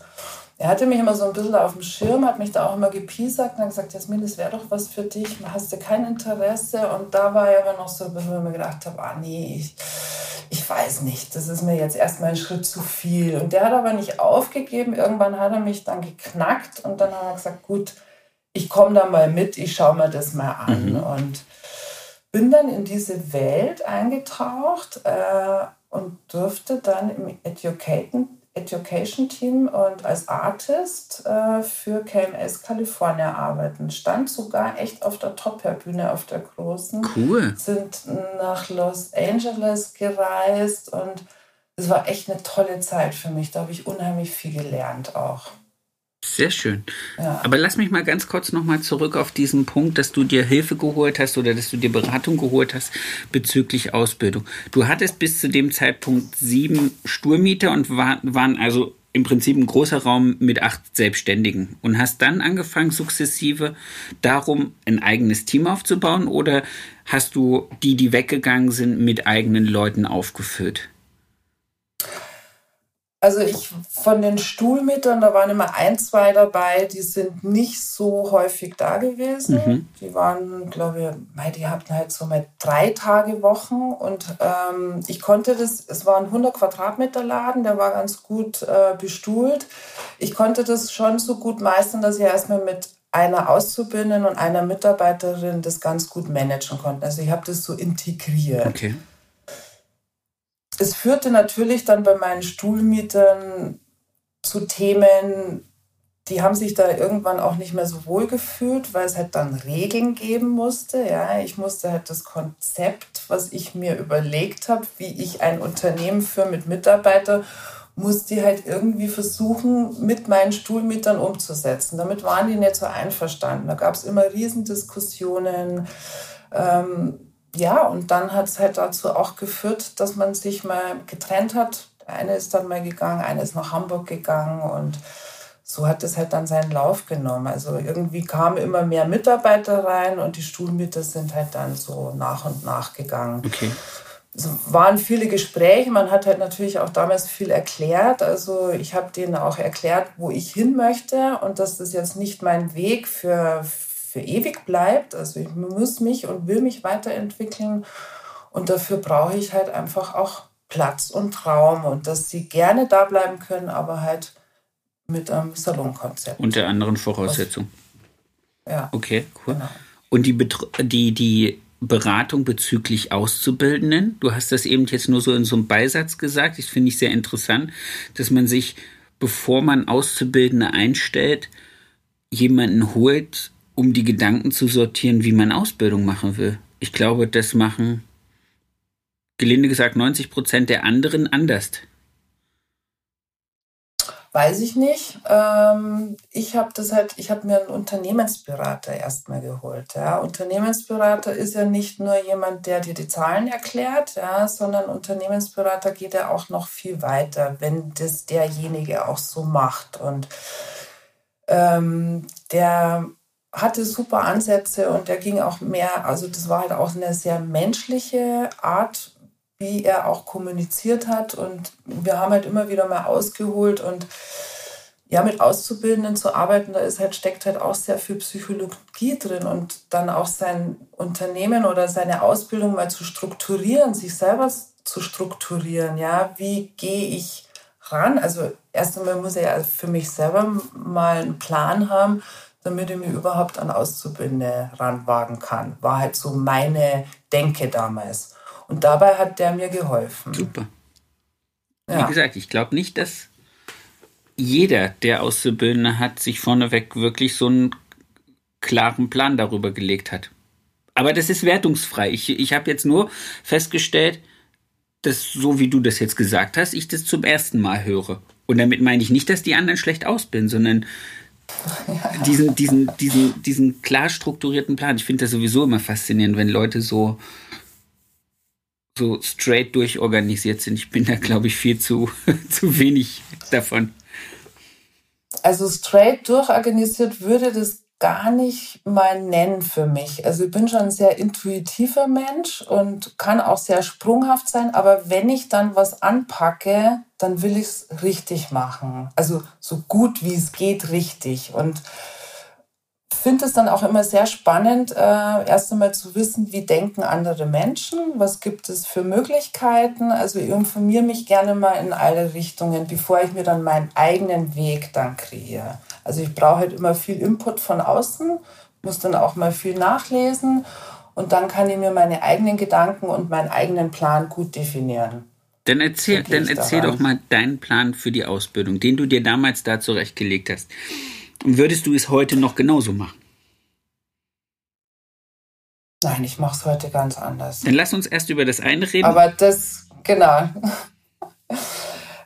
Er hatte mich immer so ein bisschen auf dem Schirm, hat mich da auch immer gepiesackt und hat gesagt, Jasmin, das wäre doch was für dich, hast du kein Interesse? Und da war er aber noch so, wo ich mir gedacht habe, ah nee, ich, ich weiß nicht, das ist mir jetzt erstmal ein Schritt zu viel. Und der hat aber nicht aufgegeben. Irgendwann hat er mich dann geknackt und dann hat er gesagt, gut, ich komme da mal mit, ich schaue mir das mal an. Mhm. Und bin dann in diese Welt eingetaucht äh, und durfte dann im Educaten Education Team und als Artist äh, für KMS California arbeiten. Stand sogar echt auf der Top-Bühne, auf der großen. Cool. Sind nach Los Angeles gereist und es war echt eine tolle Zeit für mich. Da habe ich unheimlich viel gelernt auch. Sehr schön. Ja. Aber lass mich mal ganz kurz nochmal zurück auf diesen Punkt, dass du dir Hilfe geholt hast oder dass du dir Beratung geholt hast bezüglich Ausbildung. Du hattest bis zu dem Zeitpunkt sieben Sturmieter und war, waren also im Prinzip ein großer Raum mit acht Selbstständigen und hast dann angefangen, sukzessive darum ein eigenes Team aufzubauen oder hast du die, die weggegangen sind, mit eigenen Leuten aufgefüllt? Also ich von den Stuhlmietern, da waren immer ein, zwei dabei, die sind nicht so häufig da gewesen. Mhm. Die waren, glaube ich, die hatten halt so mal drei Tage Wochen und ähm, ich konnte das, es war ein 100 Quadratmeter Laden, der war ganz gut äh, bestuhlt. Ich konnte das schon so gut meistern, dass ich erstmal mit einer Auszubildenden und einer Mitarbeiterin das ganz gut managen konnte. Also ich habe das so integriert. Okay es führte natürlich dann bei meinen Stuhlmietern zu Themen, die haben sich da irgendwann auch nicht mehr so wohl gefühlt, weil es halt dann Regeln geben musste. Ja, ich musste halt das Konzept, was ich mir überlegt habe, wie ich ein Unternehmen führe mit Mitarbeitern, musste halt irgendwie versuchen, mit meinen Stuhlmietern umzusetzen. Damit waren die nicht so einverstanden. Da gab es immer Riesendiskussionen. Ähm, ja, und dann hat es halt dazu auch geführt, dass man sich mal getrennt hat. Der eine ist dann mal gegangen, eine ist nach Hamburg gegangen und so hat es halt dann seinen Lauf genommen. Also irgendwie kamen immer mehr Mitarbeiter rein und die Stuhlmieter sind halt dann so nach und nach gegangen. Okay. es waren viele Gespräche. Man hat halt natürlich auch damals viel erklärt. Also ich habe denen auch erklärt, wo ich hin möchte und dass das jetzt nicht mein Weg für, für ewig bleibt. Also ich muss mich und will mich weiterentwickeln. Und dafür brauche ich halt einfach auch Platz und Raum und dass sie gerne da bleiben können, aber halt mit einem Salonkonzept. Unter anderen Voraussetzungen. Ja. Okay, cool. Genau. Und die, die, die Beratung bezüglich Auszubildenden. Du hast das eben jetzt nur so in so einem Beisatz gesagt. Das finde ich sehr interessant, dass man sich, bevor man Auszubildende einstellt, jemanden holt, um die Gedanken zu sortieren, wie man Ausbildung machen will. Ich glaube, das machen, gelinde gesagt, 90 Prozent der anderen anders. Weiß ich nicht. Ähm, ich habe das halt, ich habe mir einen Unternehmensberater erstmal geholt. Ja. Unternehmensberater ist ja nicht nur jemand, der dir die Zahlen erklärt, ja, sondern Unternehmensberater geht ja auch noch viel weiter, wenn das derjenige auch so macht. Und ähm, der hatte super Ansätze und der ging auch mehr, also das war halt auch eine sehr menschliche Art wie er auch kommuniziert hat. Und wir haben halt immer wieder mal ausgeholt und ja, mit Auszubildenden zu arbeiten, da ist halt, steckt halt auch sehr viel Psychologie drin und dann auch sein Unternehmen oder seine Ausbildung mal zu strukturieren, sich selber zu strukturieren. Ja, wie gehe ich ran? Also erst einmal muss er ja für mich selber mal einen Plan haben, damit ich mir überhaupt an Auszubildende ranwagen kann. War halt so meine Denke damals. Und dabei hat der mir geholfen. Super. Ja. Wie gesagt, ich glaube nicht, dass jeder, der Auszubildende hat, sich vorneweg wirklich so einen klaren Plan darüber gelegt hat. Aber das ist wertungsfrei. Ich, ich habe jetzt nur festgestellt, dass so wie du das jetzt gesagt hast, ich das zum ersten Mal höre. Und damit meine ich nicht, dass die anderen schlecht ausbilden, sondern ja. diesen, diesen, diesen, diesen klar strukturierten Plan. Ich finde das sowieso immer faszinierend, wenn Leute so so straight durchorganisiert sind. Ich bin da, glaube ich, viel zu, zu wenig davon. Also straight durchorganisiert würde das gar nicht mal nennen für mich. Also ich bin schon ein sehr intuitiver Mensch und kann auch sehr sprunghaft sein, aber wenn ich dann was anpacke, dann will ich es richtig machen. Also so gut wie es geht richtig. Und finde es dann auch immer sehr spannend, äh, erst einmal zu wissen, wie denken andere Menschen, was gibt es für Möglichkeiten. Also ich informiere mich gerne mal in alle Richtungen, bevor ich mir dann meinen eigenen Weg dann kreiere. Also ich brauche halt immer viel Input von außen, muss dann auch mal viel nachlesen und dann kann ich mir meine eigenen Gedanken und meinen eigenen Plan gut definieren. Dann erzähl, dann erzähl doch mal deinen Plan für die Ausbildung, den du dir damals da zurechtgelegt hast. Würdest du es heute noch genauso machen? Nein, ich mache es heute ganz anders. Dann lass uns erst über das eine reden. Aber das, genau.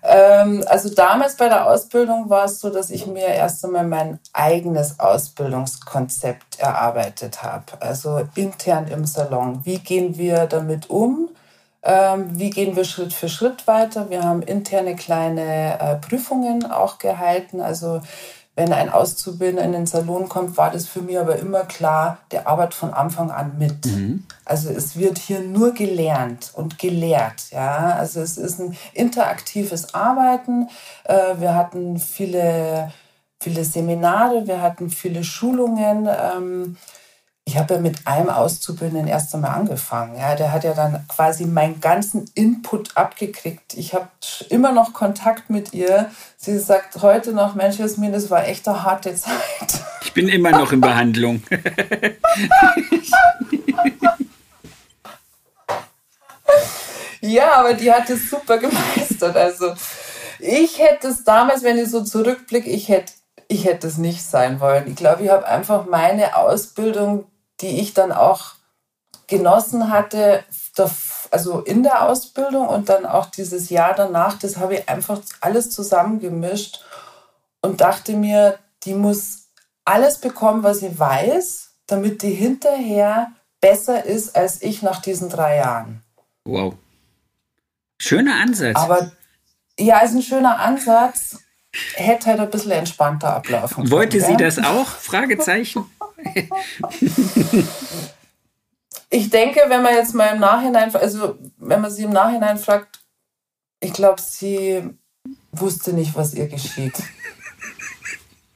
Ähm, also damals bei der Ausbildung war es so, dass ich mir erst einmal mein eigenes Ausbildungskonzept erarbeitet habe. Also intern im Salon. Wie gehen wir damit um? Ähm, wie gehen wir Schritt für Schritt weiter? Wir haben interne kleine äh, Prüfungen auch gehalten. Also wenn ein Auszubildender in den Salon kommt, war das für mich aber immer klar, der arbeitet von Anfang an mit. Mhm. Also es wird hier nur gelernt und gelehrt. Ja? Also es ist ein interaktives Arbeiten. Äh, wir hatten viele, viele Seminare, wir hatten viele Schulungen. Ich habe ja mit einem Auszubildenden erst einmal angefangen. Ja, der hat ja dann quasi meinen ganzen Input abgekriegt. Ich habe immer noch Kontakt mit ihr. Sie sagt heute noch, Mensch, Jasmin, das war echt eine harte Zeit. Ich bin immer noch in Behandlung. ja, aber die hat es super gemeistert. Also ich hätte es damals, wenn ich so zurückblicke, ich hätte ich hätte es nicht sein wollen. Ich glaube, ich habe einfach meine Ausbildung die ich dann auch genossen hatte, also in der Ausbildung und dann auch dieses Jahr danach, das habe ich einfach alles zusammengemischt und dachte mir, die muss alles bekommen, was sie weiß, damit die hinterher besser ist als ich nach diesen drei Jahren. Wow. Schöner Ansatz. Aber ja, ist ein schöner Ansatz. Hätte halt ein bisschen entspannter ablaufen. Wollte können, sie ja? das auch? Fragezeichen. Ich denke, wenn man jetzt mal im Nachhinein, also wenn man sie im Nachhinein fragt, ich glaube, sie wusste nicht, was ihr geschieht.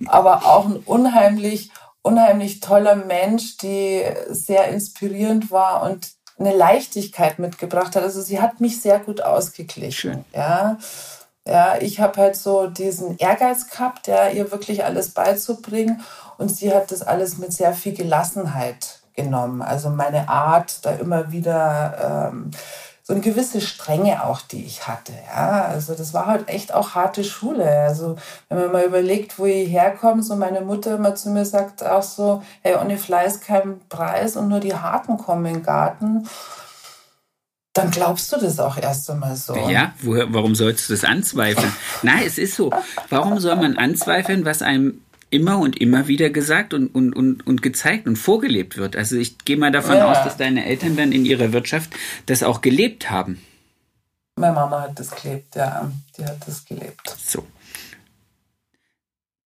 Aber auch ein unheimlich, unheimlich toller Mensch, die sehr inspirierend war und eine Leichtigkeit mitgebracht hat. Also sie hat mich sehr gut ausgeglichen. Schön. Ja. Ja, ich habe halt so diesen Ehrgeiz gehabt, ja, ihr wirklich alles beizubringen. Und sie hat das alles mit sehr viel Gelassenheit genommen. Also meine Art, da immer wieder ähm, so eine gewisse Strenge auch, die ich hatte. Ja, also das war halt echt auch harte Schule. Also wenn man mal überlegt, wo ich herkomme, so meine Mutter immer zu mir sagt auch so, hey, ohne Fleiß kein Preis und nur die Harten kommen in den Garten dann glaubst du das auch erst einmal so. Ja, woher, warum sollst du das anzweifeln? Nein, es ist so. Warum soll man anzweifeln, was einem immer und immer wieder gesagt und, und, und, und gezeigt und vorgelebt wird? Also ich gehe mal davon ja. aus, dass deine Eltern dann in ihrer Wirtschaft das auch gelebt haben. Meine Mama hat das gelebt, ja. Die hat das gelebt. So.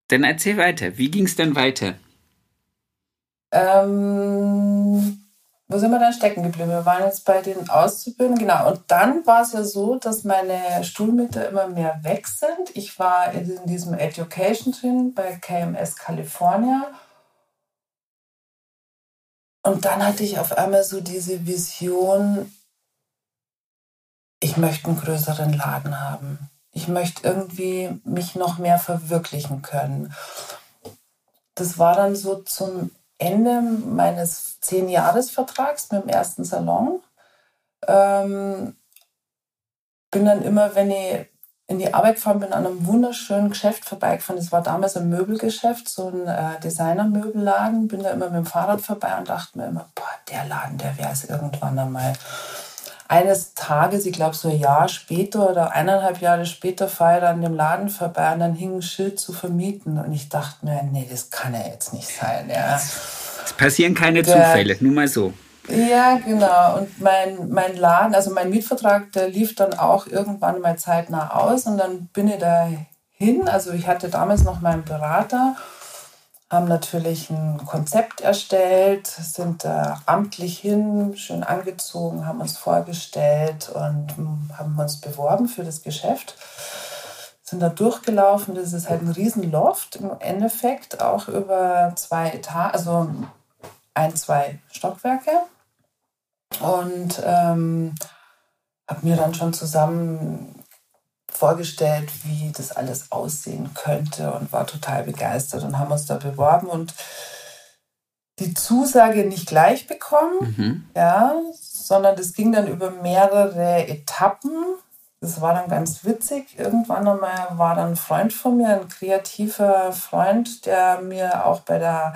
Dann erzähl weiter. Wie ging es dann weiter? Ähm, wo sind wir dann stecken geblieben? Wir waren jetzt bei den Auszubildenden, genau. Und dann war es ja so, dass meine Stuhlmittel immer mehr weg sind. Ich war in diesem Education drin bei KMS California. Und dann hatte ich auf einmal so diese Vision, ich möchte einen größeren Laden haben. Ich möchte irgendwie mich noch mehr verwirklichen können. Das war dann so zum Ende meines Zehn-Jahres-Vertrags mit dem ersten Salon. Ähm, bin dann immer, wenn ich in die Arbeit gefahren bin, an einem wunderschönen Geschäft vorbeigefahren. Das war damals ein Möbelgeschäft, so ein äh, Designer-Möbelladen. Bin da immer mit dem Fahrrad vorbei und dachte mir immer, boah, der Laden, der wäre es irgendwann einmal. Eines Tages, ich glaube so ein Jahr später oder eineinhalb Jahre später, fahre ich an dem Laden vorbei und dann hing ein Schild zu vermieten. Und ich dachte mir, nee, das kann ja jetzt nicht sein. Ja. Es passieren keine der, Zufälle, nur mal so. Ja, genau. Und mein, mein Laden, also mein Mietvertrag, der lief dann auch irgendwann mal zeitnah aus und dann bin ich da hin. Also ich hatte damals noch meinen Berater, haben natürlich ein Konzept erstellt, sind da amtlich hin, schön angezogen, haben uns vorgestellt und haben uns beworben für das Geschäft sind da durchgelaufen. Das ist halt ein Riesenloft im Endeffekt, auch über zwei Etagen, also ein, zwei Stockwerke. Und ähm, habe mir dann schon zusammen vorgestellt, wie das alles aussehen könnte und war total begeistert und haben uns da beworben und die Zusage nicht gleich bekommen, mhm. ja, sondern das ging dann über mehrere Etappen das war dann ganz witzig. Irgendwann einmal war dann ein Freund von mir, ein kreativer Freund, der mir auch bei der,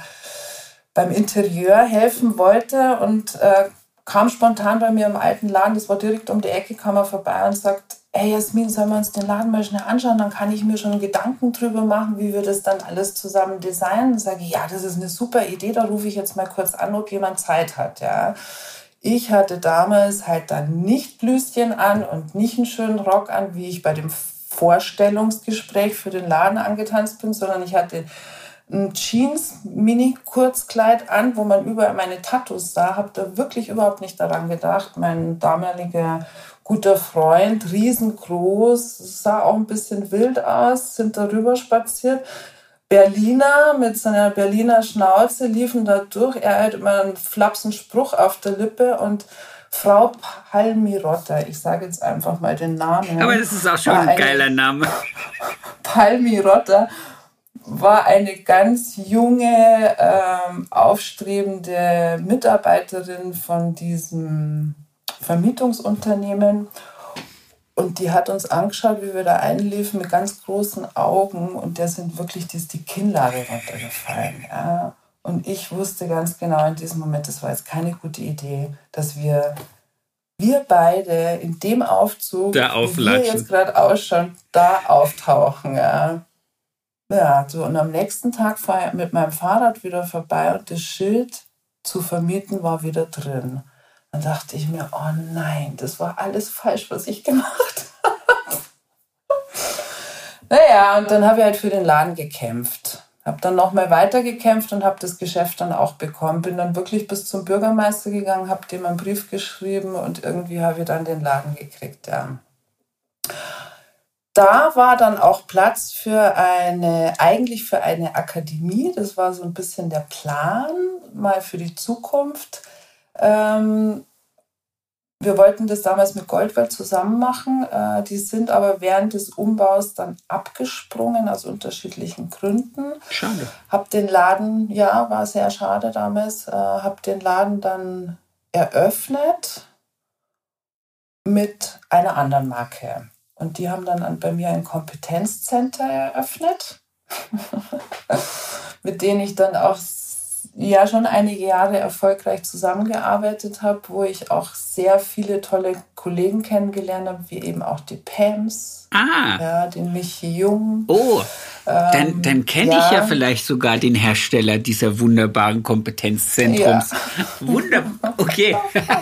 beim Interieur helfen wollte und äh, kam spontan bei mir im alten Laden, das war direkt um die Ecke, kam er vorbei und sagt, hey Jasmin, sollen wir uns den Laden mal schnell anschauen? Dann kann ich mir schon Gedanken drüber machen, wie wir das dann alles zusammen designen. Dann sage ich, ja, das ist eine super Idee, da rufe ich jetzt mal kurz an, ob jemand Zeit hat. Ja. Ich hatte damals halt dann nicht Blüschen an und nicht einen schönen Rock an, wie ich bei dem Vorstellungsgespräch für den Laden angetanzt bin, sondern ich hatte ein Jeans-Mini-Kurzkleid an, wo man überall meine Tattoos sah. Habe da wirklich überhaupt nicht daran gedacht. Mein damaliger guter Freund, riesengroß, sah auch ein bisschen wild aus, sind darüber spaziert. Berliner mit seiner Berliner Schnauze liefen da durch. Er hat immer einen flapsen Spruch auf der Lippe und Frau Palmirotta, ich sage jetzt einfach mal den Namen. Aber das ist auch schon ein geiler Name. Palmirotta war eine ganz junge, ähm, aufstrebende Mitarbeiterin von diesem Vermietungsunternehmen und die hat uns angeschaut, wie wir da einliefen, mit ganz großen Augen. Und der sind wirklich die, die Kinnlage runtergefallen. Ja. Und ich wusste ganz genau in diesem Moment, das war jetzt keine gute Idee, dass wir, wir beide in dem Aufzug, da wie wir jetzt gerade ausschauen, da auftauchen. Ja. ja, so und am nächsten Tag fahre ich mit meinem Fahrrad wieder vorbei und das Schild zu vermieten war wieder drin. Dann dachte ich mir, oh nein, das war alles falsch, was ich gemacht habe. naja, und dann habe ich halt für den Laden gekämpft. Habe dann nochmal weitergekämpft und habe das Geschäft dann auch bekommen. Bin dann wirklich bis zum Bürgermeister gegangen, habe dem einen Brief geschrieben und irgendwie habe ich dann den Laden gekriegt. Ja. Da war dann auch Platz für eine, eigentlich für eine Akademie. Das war so ein bisschen der Plan, mal für die Zukunft. Ähm, wir wollten das damals mit Goldwelt zusammen machen. Äh, die sind aber während des Umbaus dann abgesprungen aus unterschiedlichen Gründen. Schade. Hab den Laden, ja, war sehr schade damals, äh, hab den Laden dann eröffnet mit einer anderen Marke. Und die haben dann bei mir ein Kompetenzcenter eröffnet, mit denen ich dann auch ja schon einige Jahre erfolgreich zusammengearbeitet habe, wo ich auch sehr viele tolle Kollegen kennengelernt habe, wie eben auch die Pams, ah. ja, den Michi Jung. Oh, ähm, dann, dann kenne ja. ich ja vielleicht sogar den Hersteller dieser wunderbaren Kompetenzzentrums. Ja. Wunderbar, okay.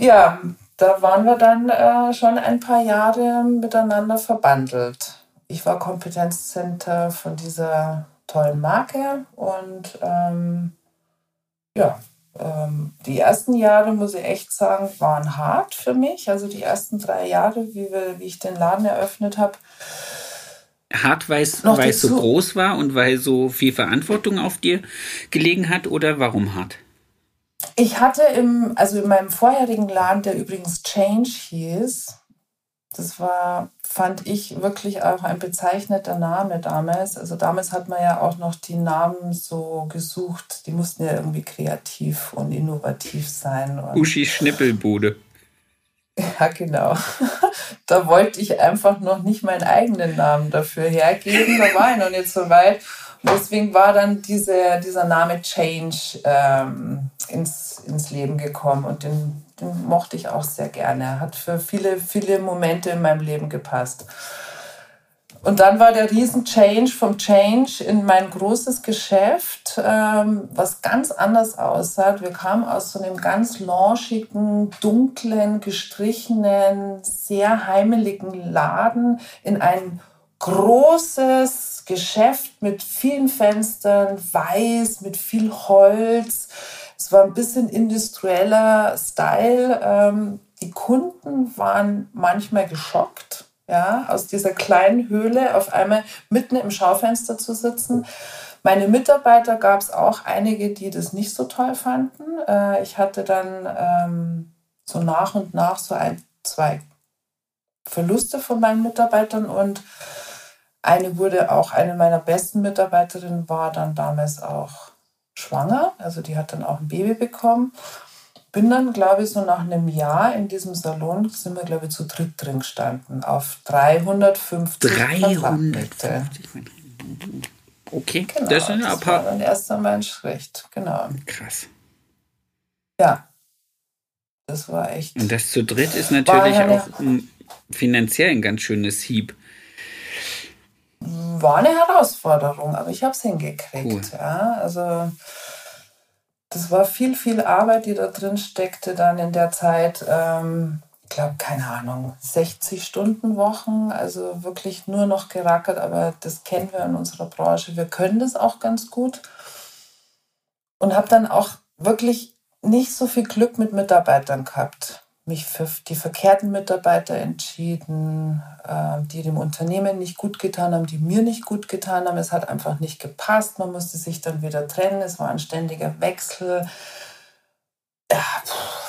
ja, da waren wir dann äh, schon ein paar Jahre miteinander verbandelt ich war Kompetenzcenter von dieser tollen Marke und ähm, ja, ähm, die ersten Jahre, muss ich echt sagen, waren hart für mich. Also die ersten drei Jahre, wie, wir, wie ich den Laden eröffnet habe. Hart, weil es so groß war und weil so viel Verantwortung auf dir gelegen hat oder warum hart? Ich hatte im, also in meinem vorherigen Laden, der übrigens Change hieß, das war, fand ich, wirklich auch ein bezeichneter Name damals. Also damals hat man ja auch noch die Namen so gesucht, die mussten ja irgendwie kreativ und innovativ sein. Und Uschi Schnippelbude. Ja, genau. Da wollte ich einfach noch nicht meinen eigenen Namen dafür hergeben. Da war ich noch nicht so weit. Und deswegen war dann diese, dieser Name Change ähm, ins, ins Leben gekommen und den den mochte ich auch sehr gerne. Er hat für viele, viele Momente in meinem Leben gepasst. Und dann war der Riesen-Change vom Change in mein großes Geschäft, ähm, was ganz anders aussah. Wir kamen aus so einem ganz launchigen, dunklen, gestrichenen, sehr heimeligen Laden in ein großes Geschäft mit vielen Fenstern, weiß, mit viel Holz, es war ein bisschen industrieller Style. Ähm, die Kunden waren manchmal geschockt, ja, aus dieser kleinen Höhle auf einmal mitten im Schaufenster zu sitzen. Meine Mitarbeiter gab es auch einige, die das nicht so toll fanden. Äh, ich hatte dann ähm, so nach und nach so ein, zwei Verluste von meinen Mitarbeitern und eine wurde auch, eine meiner besten Mitarbeiterinnen war dann damals auch schwanger, also die hat dann auch ein Baby bekommen. Bin dann, glaube ich, so nach einem Jahr in diesem Salon, sind wir, glaube ich, zu dritt drin gestanden, auf 350 350 Okay, genau, das sind ein paar. War dann erst einmal ein Schritt, genau. Krass. Ja, das war echt. Und das zu dritt ist natürlich auch finanziell ein ganz schönes Hieb war eine Herausforderung, aber ich habe es hingekriegt. Cool. Ja, also das war viel, viel Arbeit, die da drin steckte dann in der Zeit. Ähm, ich glaube, keine Ahnung, 60 Stunden Wochen, also wirklich nur noch gerackert, aber das kennen wir in unserer Branche. Wir können das auch ganz gut. Und habe dann auch wirklich nicht so viel Glück mit Mitarbeitern gehabt mich für die verkehrten Mitarbeiter entschieden, äh, die dem Unternehmen nicht gut getan haben, die mir nicht gut getan haben. Es hat einfach nicht gepasst. Man musste sich dann wieder trennen. Es war ein ständiger Wechsel. Ja,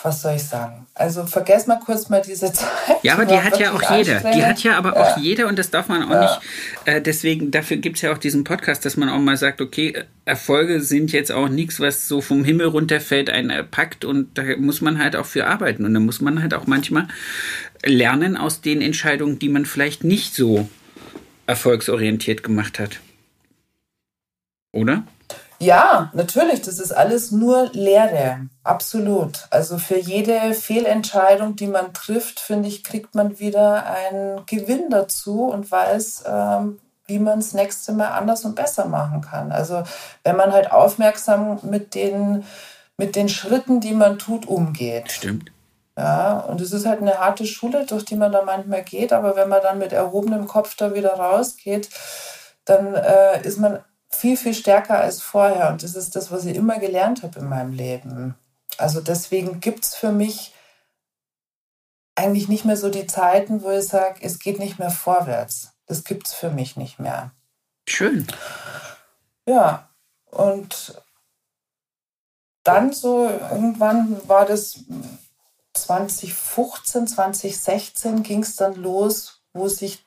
was soll ich sagen? Also vergess mal kurz mal diese Zeit. Ja, aber die hat ja auch jeder. Die hat ja aber auch ja. jeder und das darf man auch ja. nicht. Äh, deswegen, dafür gibt es ja auch diesen Podcast, dass man auch mal sagt, okay, Erfolge sind jetzt auch nichts, was so vom Himmel runterfällt, einen packt und da muss man halt auch für arbeiten. Und da muss man halt auch manchmal lernen aus den Entscheidungen, die man vielleicht nicht so erfolgsorientiert gemacht hat. Oder? Ja, natürlich, das ist alles nur Lehre, absolut. Also für jede Fehlentscheidung, die man trifft, finde ich, kriegt man wieder einen Gewinn dazu und weiß, ähm, wie man es nächste Mal anders und besser machen kann. Also wenn man halt aufmerksam mit den, mit den Schritten, die man tut, umgeht. Stimmt. Ja, und es ist halt eine harte Schule, durch die man da manchmal geht, aber wenn man dann mit erhobenem Kopf da wieder rausgeht, dann äh, ist man viel, viel stärker als vorher. Und das ist das, was ich immer gelernt habe in meinem Leben. Also deswegen gibt es für mich eigentlich nicht mehr so die Zeiten, wo ich sage, es geht nicht mehr vorwärts. Das gibt es für mich nicht mehr. Schön. Ja, und dann so irgendwann war das 2015, 2016 ging es dann los, wo sich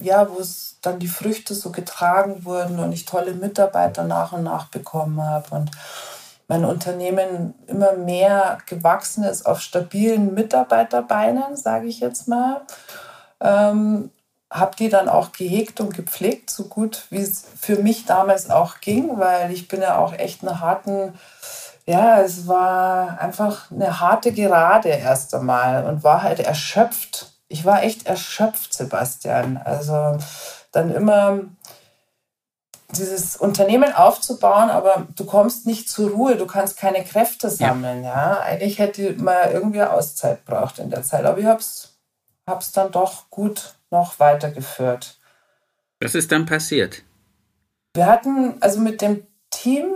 ja, wo es dann die Früchte so getragen wurden und ich tolle Mitarbeiter nach und nach bekommen habe und mein Unternehmen immer mehr gewachsen ist auf stabilen Mitarbeiterbeinen, sage ich jetzt mal. Ähm, habe die dann auch gehegt und gepflegt, so gut wie es für mich damals auch ging, weil ich bin ja auch echt einen harten, ja, es war einfach eine harte Gerade erst einmal und war halt erschöpft. Ich war echt erschöpft, Sebastian. Also dann immer dieses Unternehmen aufzubauen, aber du kommst nicht zur Ruhe, du kannst keine Kräfte sammeln. Ja, ja? eigentlich hätte man irgendwie Auszeit braucht in der Zeit, aber ich habe es dann doch gut noch weitergeführt. Was ist dann passiert? Wir hatten, also mit dem Team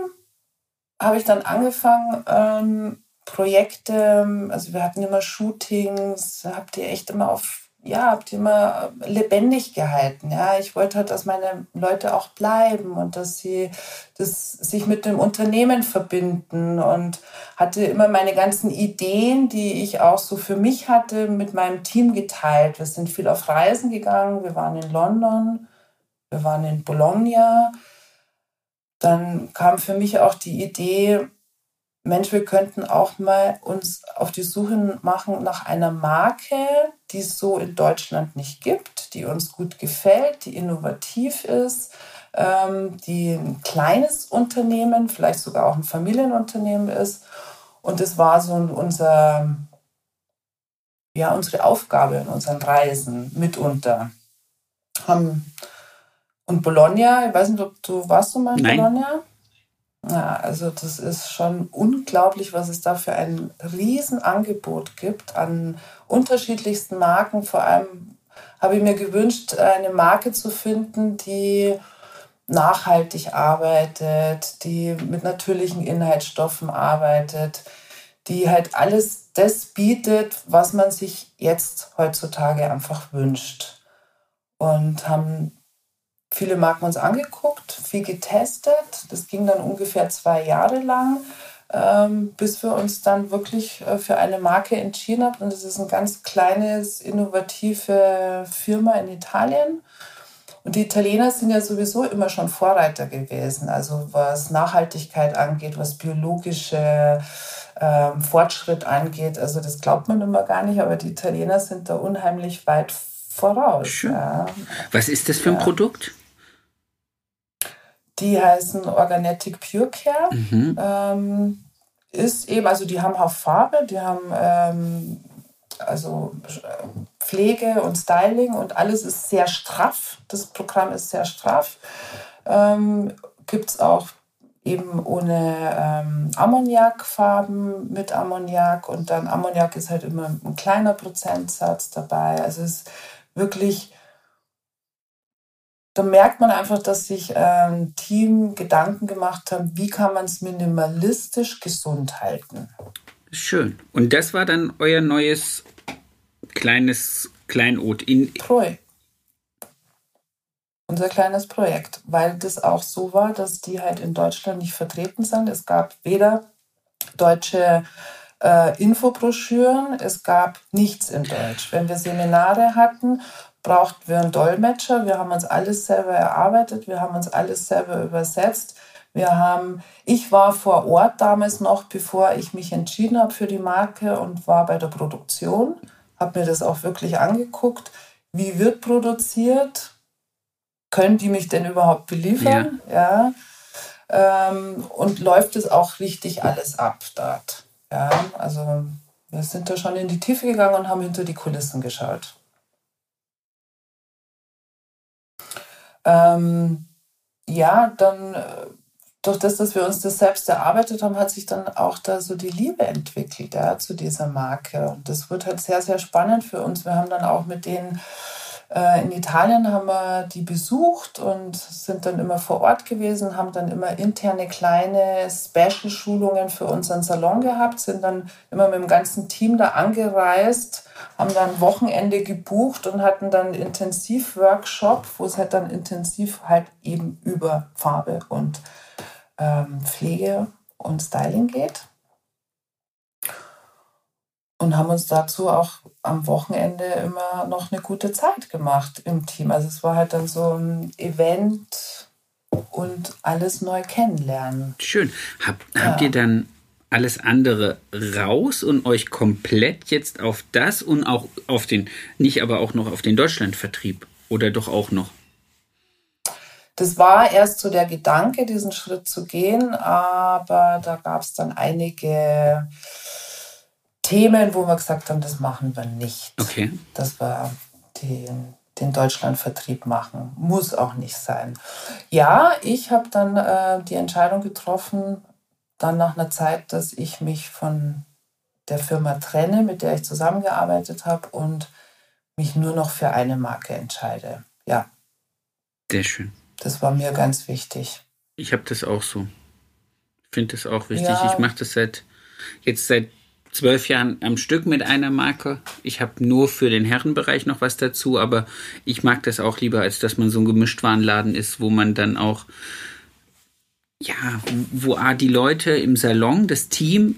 habe ich dann angefangen, ähm, Projekte, also wir hatten immer Shootings, habt ihr echt immer auf ja, habe die immer lebendig gehalten. Ja, ich wollte halt, dass meine Leute auch bleiben und dass sie das sich mit dem Unternehmen verbinden und hatte immer meine ganzen Ideen, die ich auch so für mich hatte, mit meinem Team geteilt. Wir sind viel auf Reisen gegangen. Wir waren in London, wir waren in Bologna. Dann kam für mich auch die Idee, Mensch, wir könnten auch mal uns auf die Suche machen nach einer Marke, die es so in Deutschland nicht gibt, die uns gut gefällt, die innovativ ist, ähm, die ein kleines Unternehmen, vielleicht sogar auch ein Familienunternehmen ist. Und das war so unser, ja, unsere Aufgabe in unseren Reisen mitunter. und Bologna, ich weiß nicht, ob du warst du mal in Nein. Bologna? Ja, also das ist schon unglaublich, was es da für ein Riesenangebot gibt an unterschiedlichsten Marken. Vor allem habe ich mir gewünscht, eine Marke zu finden, die nachhaltig arbeitet, die mit natürlichen Inhaltsstoffen arbeitet, die halt alles das bietet, was man sich jetzt heutzutage einfach wünscht. Und haben viele Marken uns angeguckt, viel getestet. Das ging dann ungefähr zwei Jahre lang, ähm, bis wir uns dann wirklich äh, für eine Marke entschieden haben. Und das ist eine ganz kleines, innovative Firma in Italien. Und die Italiener sind ja sowieso immer schon Vorreiter gewesen, also was Nachhaltigkeit angeht, was biologische ähm, Fortschritt angeht. Also das glaubt man immer gar nicht, aber die Italiener sind da unheimlich weit voraus. Ja. Was ist das für ein ja. Produkt? Die heißen Organetic Pure Care. Mhm. Ähm, ist eben, also die haben auch Farbe, die haben ähm, also Pflege und Styling und alles ist sehr straff. Das Programm ist sehr straff. Ähm, Gibt es auch eben ohne ähm, Ammoniakfarben mit Ammoniak und dann Ammoniak ist halt immer ein kleiner Prozentsatz dabei. Also es ist wirklich da merkt man einfach, dass sich ein ähm, Team Gedanken gemacht haben, wie kann man es minimalistisch gesund halten. Schön. Und das war dann euer neues kleines Kleinod in. Projekt. Unser kleines Projekt, weil das auch so war, dass die halt in Deutschland nicht vertreten sind. Es gab weder deutsche äh, Infobroschüren, es gab nichts in Deutsch. Wenn wir Seminare hatten, brauchten wir einen Dolmetscher. Wir haben uns alles selber erarbeitet, wir haben uns alles selber übersetzt. Wir haben, ich war vor Ort damals noch, bevor ich mich entschieden habe für die Marke und war bei der Produktion, habe mir das auch wirklich angeguckt. Wie wird produziert? Können die mich denn überhaupt beliefern? Ja. ja. Ähm, und läuft es auch richtig alles ab dort? Ja, also wir sind da schon in die Tiefe gegangen und haben hinter die Kulissen geschaut. Ähm, ja, dann, durch das, dass wir uns das selbst erarbeitet haben, hat sich dann auch da so die Liebe entwickelt ja, zu dieser Marke. Und das wird halt sehr, sehr spannend für uns. Wir haben dann auch mit denen äh, in Italien haben wir die besucht und sind dann immer vor Ort gewesen, haben dann immer interne kleine Special-Schulungen für unseren Salon gehabt, sind dann immer mit dem ganzen Team da angereist, haben dann Wochenende gebucht und hatten dann Intensivworkshop, wo es halt dann intensiv halt eben über Farbe und ähm, Pflege und Styling geht. Und haben uns dazu auch am Wochenende immer noch eine gute Zeit gemacht im Team. Also es war halt dann so ein Event und alles neu kennenlernen. Schön. Hab, ja. Habt ihr dann alles andere raus und euch komplett jetzt auf das und auch auf den, nicht aber auch noch auf den Deutschlandvertrieb oder doch auch noch? Das war erst so der Gedanke, diesen Schritt zu gehen, aber da gab es dann einige Themen, wo wir gesagt haben, das machen wir nicht. Okay. Dass wir den, den Deutschlandvertrieb machen. Muss auch nicht sein. Ja, ich habe dann äh, die Entscheidung getroffen, dann nach einer Zeit, dass ich mich von der Firma trenne, mit der ich zusammengearbeitet habe und mich nur noch für eine Marke entscheide. Ja. Sehr schön. Das war mir ganz wichtig. Ich habe das auch so. Ich finde das auch wichtig. Ja. Ich mache das seit jetzt seit zwölf Jahren am Stück mit einer Marke. Ich habe nur für den Herrenbereich noch was dazu, aber ich mag das auch lieber, als dass man so ein Gemischtwarenladen ist, wo man dann auch, ja, wo A, die Leute im Salon, das Team,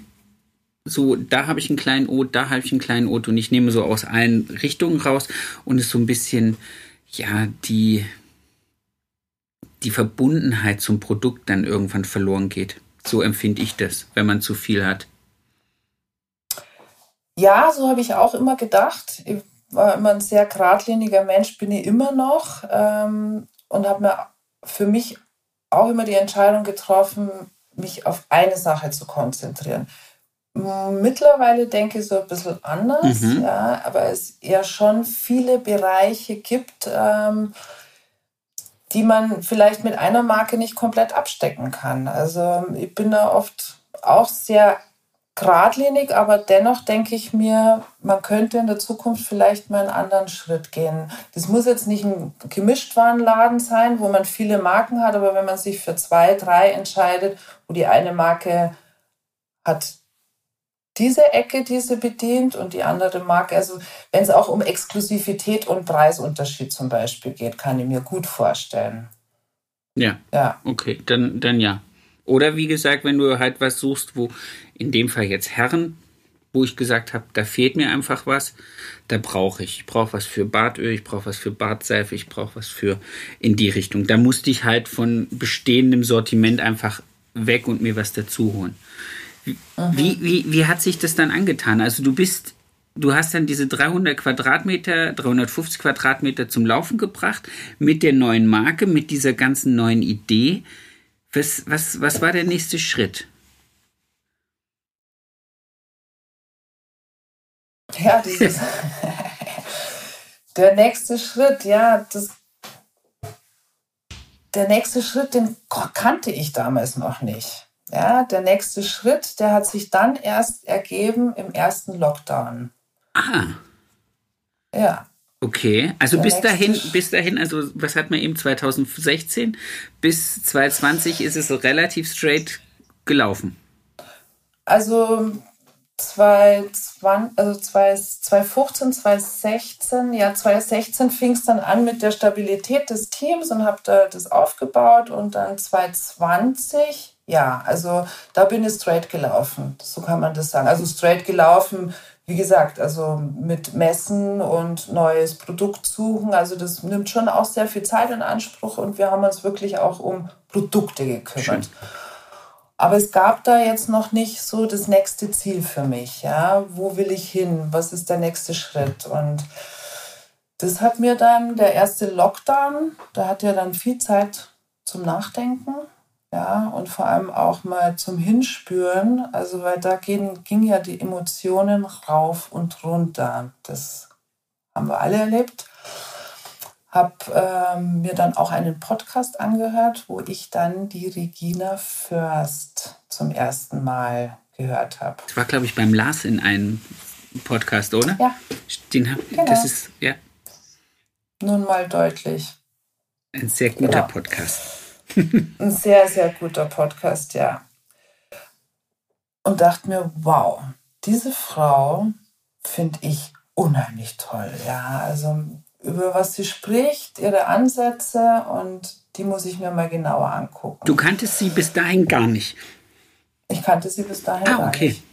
so, da habe ich einen kleinen Ot, da habe ich einen kleinen Ot und ich nehme so aus allen Richtungen raus und es so ein bisschen, ja, die, die Verbundenheit zum Produkt dann irgendwann verloren geht. So empfinde ich das, wenn man zu viel hat. Ja, so habe ich auch immer gedacht. Ich war immer ein sehr geradliniger Mensch, bin ich immer noch ähm, und habe mir für mich auch immer die Entscheidung getroffen, mich auf eine Sache zu konzentrieren. Mittlerweile denke ich so ein bisschen anders, mhm. ja, aber es ja schon viele Bereiche gibt, ähm, die man vielleicht mit einer Marke nicht komplett abstecken kann. Also ich bin da oft auch sehr geradlinig, aber dennoch denke ich mir, man könnte in der Zukunft vielleicht mal einen anderen Schritt gehen. Das muss jetzt nicht ein Gemischtwarenladen sein, wo man viele Marken hat, aber wenn man sich für zwei, drei entscheidet, wo die eine Marke hat diese Ecke, die sie bedient und die andere Marke, also wenn es auch um Exklusivität und Preisunterschied zum Beispiel geht, kann ich mir gut vorstellen. Ja. Ja. Okay, dann, dann ja. Oder wie gesagt, wenn du halt was suchst, wo in dem Fall jetzt Herren, wo ich gesagt habe, da fehlt mir einfach was, da brauche ich. Ich brauche was für Bartöl, ich brauche was für Bartseife, ich brauche was für in die Richtung. Da musste ich halt von bestehendem Sortiment einfach weg und mir was dazu holen. Wie, wie, wie hat sich das dann angetan? Also du bist, du hast dann diese 300 Quadratmeter, 350 Quadratmeter zum Laufen gebracht mit der neuen Marke, mit dieser ganzen neuen Idee. Was, was, was war der nächste Schritt? Ja, dieses. der nächste Schritt, ja, das. Der nächste Schritt, den kannte ich damals noch nicht. Ja, der nächste Schritt, der hat sich dann erst ergeben im ersten Lockdown. Ah. Ja. Okay, also bis dahin, bis dahin, also was hat man eben 2016 bis 2020 ist es relativ straight gelaufen. Also 2020, also 2015, 2016, ja 2016 fing es dann an mit der Stabilität des Teams und habe da das aufgebaut und dann 2020 ja, also da bin ich straight gelaufen, so kann man das sagen. Also straight gelaufen wie gesagt, also mit Messen und neues Produkt suchen, also das nimmt schon auch sehr viel Zeit in Anspruch und wir haben uns wirklich auch um Produkte gekümmert. Schön. Aber es gab da jetzt noch nicht so das nächste Ziel für mich. Ja, wo will ich hin? Was ist der nächste Schritt? Und das hat mir dann der erste Lockdown, da hat ja dann viel Zeit zum Nachdenken ja, und vor allem auch mal zum Hinspüren, also weil da gehen, ging ja die Emotionen rauf und runter. Das haben wir alle erlebt. habe ähm, mir dann auch einen Podcast angehört, wo ich dann die Regina Först zum ersten Mal gehört habe. Das war, glaube ich, beim Lars in einem Podcast, oder? Ja. Den hab, genau. Das ist, ja. Nun mal deutlich. Ein sehr guter genau. Podcast. Ein sehr, sehr guter Podcast, ja. Und dachte mir, wow, diese Frau finde ich unheimlich toll. Ja, also über was sie spricht, ihre Ansätze und die muss ich mir mal genauer angucken. Du kanntest sie bis dahin gar nicht. Ich kannte sie bis dahin ah, gar okay. nicht.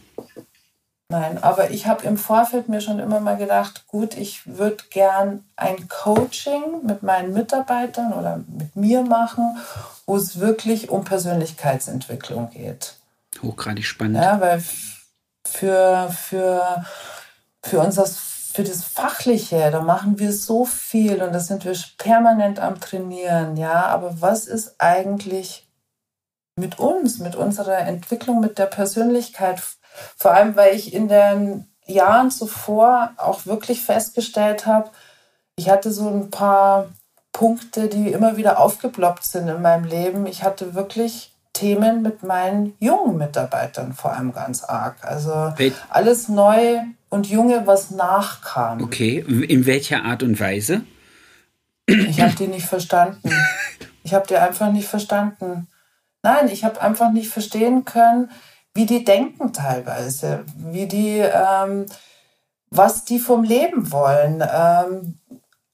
Nein, aber ich habe im Vorfeld mir schon immer mal gedacht, gut, ich würde gern ein Coaching mit meinen Mitarbeitern oder mit mir machen, wo es wirklich um Persönlichkeitsentwicklung geht. Hochgradig spannend. Ja, weil für, für, für uns das für das Fachliche, da machen wir so viel und da sind wir permanent am Trainieren, ja. Aber was ist eigentlich mit uns, mit unserer Entwicklung, mit der Persönlichkeit? Vor allem, weil ich in den Jahren zuvor auch wirklich festgestellt habe, ich hatte so ein paar Punkte, die immer wieder aufgeploppt sind in meinem Leben. Ich hatte wirklich Themen mit meinen jungen Mitarbeitern vor allem ganz arg. Also alles neu und junge, was nachkam. Okay, in welcher Art und Weise? Ich habe die nicht verstanden. Ich habe die einfach nicht verstanden. Nein, ich habe einfach nicht verstehen können, wie die denken teilweise, wie die, ähm, was die vom Leben wollen. Ähm,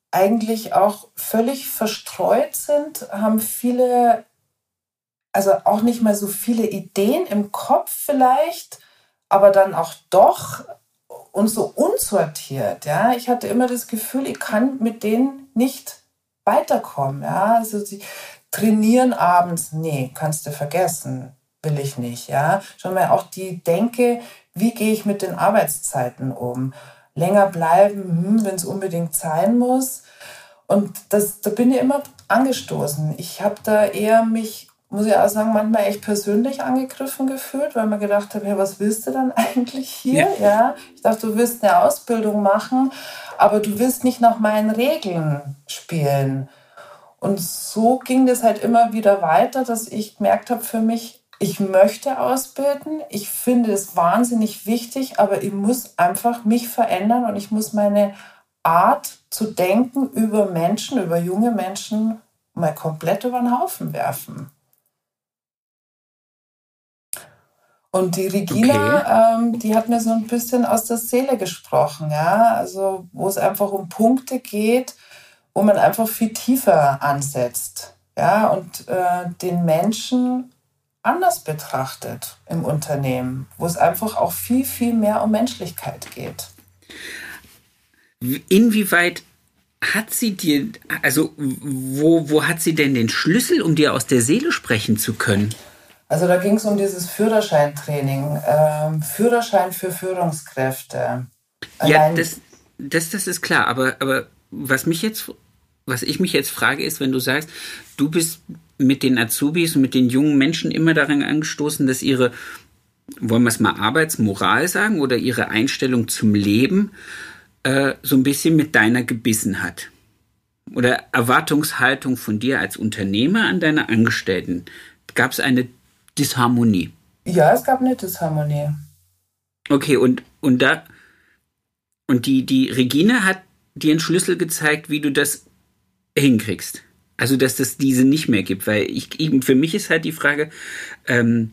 eigentlich auch völlig verstreut sind, haben viele also auch nicht mehr so viele Ideen im Kopf vielleicht, aber dann auch doch und so unsortiert. Ja, ich hatte immer das Gefühl, ich kann mit denen nicht weiterkommen. Ja, also sie trainieren abends, nee, kannst du vergessen, will ich nicht. Ja, schon mal auch die Denke, wie gehe ich mit den Arbeitszeiten um? Länger bleiben, hm, wenn es unbedingt sein muss. Und das, da bin ich immer angestoßen. Ich habe da eher mich muss ich auch sagen, manchmal echt persönlich angegriffen gefühlt, weil man gedacht habe, hey, was willst du dann eigentlich hier? Ja. ja. Ich dachte, du willst eine Ausbildung machen, aber du willst nicht nach meinen Regeln spielen. Und so ging das halt immer wieder weiter, dass ich gemerkt habe für mich, ich möchte ausbilden, ich finde es wahnsinnig wichtig, aber ich muss einfach mich verändern und ich muss meine Art zu denken über Menschen, über junge Menschen mal komplett über den Haufen werfen. Und die Regina, okay. ähm, die hat mir so ein bisschen aus der Seele gesprochen, ja. Also, wo es einfach um Punkte geht, wo man einfach viel tiefer ansetzt, ja, und äh, den Menschen anders betrachtet im Unternehmen, wo es einfach auch viel, viel mehr um Menschlichkeit geht. Inwieweit hat sie dir, also wo, wo hat sie denn den Schlüssel, um dir aus der Seele sprechen zu können? Also da ging es um dieses Führerscheintraining, ähm, Führerschein für Führungskräfte. ja, das, das, das ist klar, aber, aber was mich jetzt, was ich mich jetzt frage, ist, wenn du sagst, du bist mit den Azubis und mit den jungen Menschen immer daran angestoßen, dass ihre, wollen wir es mal Arbeitsmoral sagen, oder ihre Einstellung zum Leben äh, so ein bisschen mit deiner gebissen hat. Oder Erwartungshaltung von dir als Unternehmer an deine Angestellten. Gab es eine Disharmonie. Ja, es gab eine Disharmonie. Okay, und, und da und die, die Regine hat dir einen Schlüssel gezeigt, wie du das hinkriegst. Also, dass das diese nicht mehr gibt, weil ich eben für mich ist halt die Frage, ähm,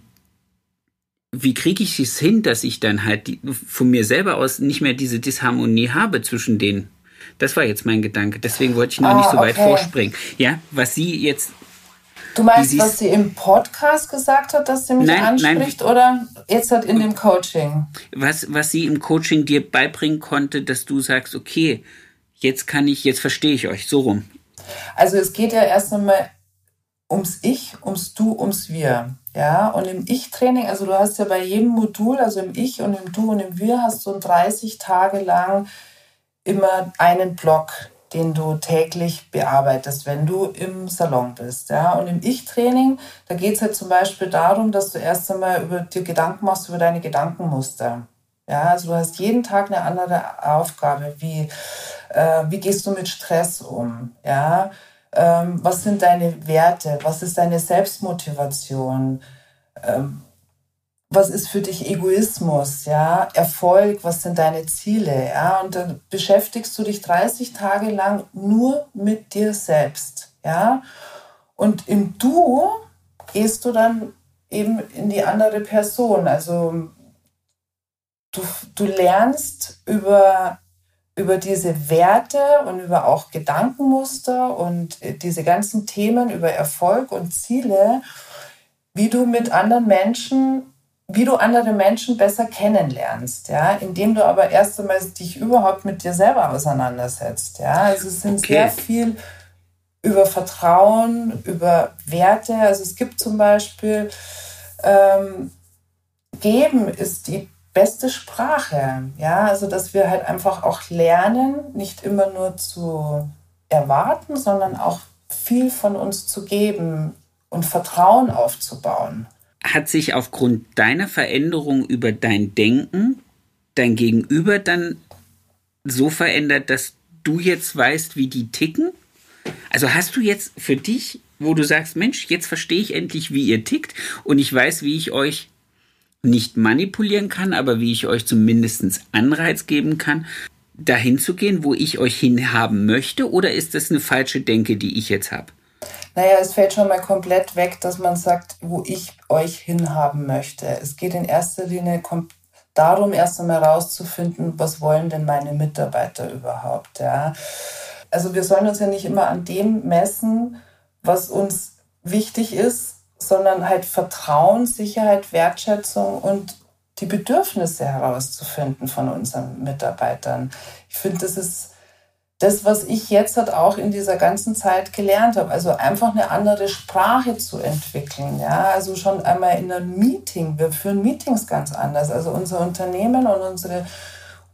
wie kriege ich es hin, dass ich dann halt die, von mir selber aus nicht mehr diese Disharmonie habe zwischen denen? Das war jetzt mein Gedanke. Deswegen wollte ich noch ah, nicht so okay. weit vorspringen. Ja, was sie jetzt Du meinst, was sie im Podcast gesagt hat, dass sie mich nein, anspricht nein. oder jetzt hat in dem Coaching? Was, was sie im Coaching dir beibringen konnte, dass du sagst, okay, jetzt kann ich, jetzt verstehe ich euch, so rum. Also es geht ja erst einmal ums Ich, ums Du, ums Wir. Ja, und im Ich-Training, also du hast ja bei jedem Modul, also im Ich und im Du und im Wir, hast du 30 Tage lang immer einen Block den du täglich bearbeitest, wenn du im Salon bist. Ja? Und im Ich-Training, da geht es halt zum Beispiel darum, dass du erst einmal über dir Gedanken machst über deine Gedankenmuster. Ja, also du hast jeden Tag eine andere Aufgabe, wie Äh, wie gehst du mit Stress um? Ja, ähm, was sind deine Werte? Was ist deine Selbstmotivation? Ähm, was ist für dich Egoismus, ja, Erfolg, was sind deine Ziele, ja, und dann beschäftigst du dich 30 Tage lang nur mit dir selbst, ja, und im Du gehst du dann eben in die andere Person, also du, du lernst über, über diese Werte und über auch Gedankenmuster und diese ganzen Themen über Erfolg und Ziele, wie du mit anderen Menschen wie du andere Menschen besser kennenlernst, ja, indem du aber erst einmal dich überhaupt mit dir selber auseinandersetzt, ja. Also es sind okay. sehr viel über Vertrauen, über Werte. Also es gibt zum Beispiel ähm, Geben ist die beste Sprache, ja. Also dass wir halt einfach auch lernen, nicht immer nur zu erwarten, sondern auch viel von uns zu geben und Vertrauen aufzubauen hat sich aufgrund deiner Veränderung über dein Denken dein Gegenüber dann so verändert, dass du jetzt weißt, wie die ticken? Also hast du jetzt für dich, wo du sagst, Mensch, jetzt verstehe ich endlich, wie ihr tickt und ich weiß, wie ich euch nicht manipulieren kann, aber wie ich euch zumindest Anreiz geben kann, dahin zu gehen, wo ich euch hinhaben möchte? Oder ist das eine falsche Denke, die ich jetzt habe? Naja, es fällt schon mal komplett weg, dass man sagt, wo ich euch hinhaben möchte. Es geht in erster Linie darum, erst einmal herauszufinden, was wollen denn meine Mitarbeiter überhaupt. Ja? Also wir sollen uns ja nicht immer an dem messen, was uns wichtig ist, sondern halt Vertrauen, Sicherheit, Wertschätzung und die Bedürfnisse herauszufinden von unseren Mitarbeitern. Ich finde, das ist das, was ich jetzt halt auch in dieser ganzen Zeit gelernt habe. Also einfach eine andere Sprache zu entwickeln. Ja, also schon einmal in einem Meeting. Wir führen Meetings ganz anders. Also unser Unternehmen und unser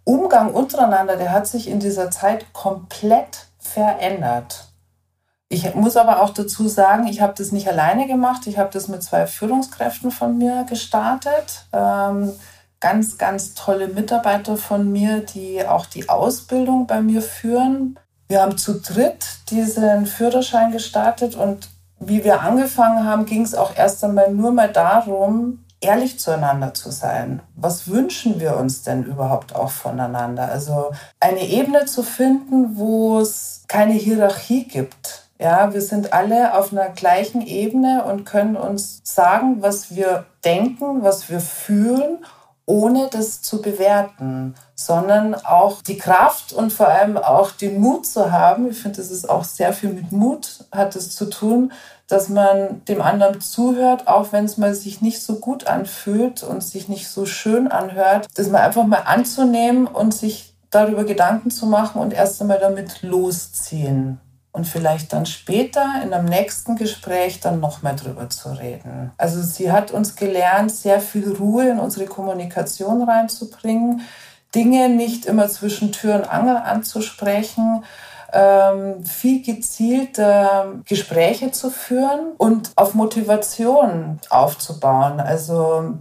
Umgang untereinander, der hat sich in dieser Zeit komplett verändert. Ich muss aber auch dazu sagen, ich habe das nicht alleine gemacht. Ich habe das mit zwei Führungskräften von mir gestartet. Ähm, ganz, ganz tolle Mitarbeiter von mir, die auch die Ausbildung bei mir führen. Wir haben zu dritt diesen Führerschein gestartet und wie wir angefangen haben, ging es auch erst einmal nur mal darum, ehrlich zueinander zu sein. Was wünschen wir uns denn überhaupt auch voneinander? Also eine Ebene zu finden, wo es keine Hierarchie gibt. Ja, wir sind alle auf einer gleichen Ebene und können uns sagen, was wir denken, was wir fühlen ohne das zu bewerten, sondern auch die Kraft und vor allem auch den Mut zu haben. Ich finde, das ist auch sehr viel mit Mut hat es zu tun, dass man dem anderen zuhört, auch wenn es mal sich nicht so gut anfühlt und sich nicht so schön anhört, das mal einfach mal anzunehmen und sich darüber Gedanken zu machen und erst einmal damit losziehen und vielleicht dann später in einem nächsten Gespräch dann noch mal drüber zu reden. Also sie hat uns gelernt, sehr viel Ruhe in unsere Kommunikation reinzubringen, Dinge nicht immer zwischen Tür und Angel anzusprechen, ähm, viel gezielter Gespräche zu führen und auf Motivation aufzubauen. Also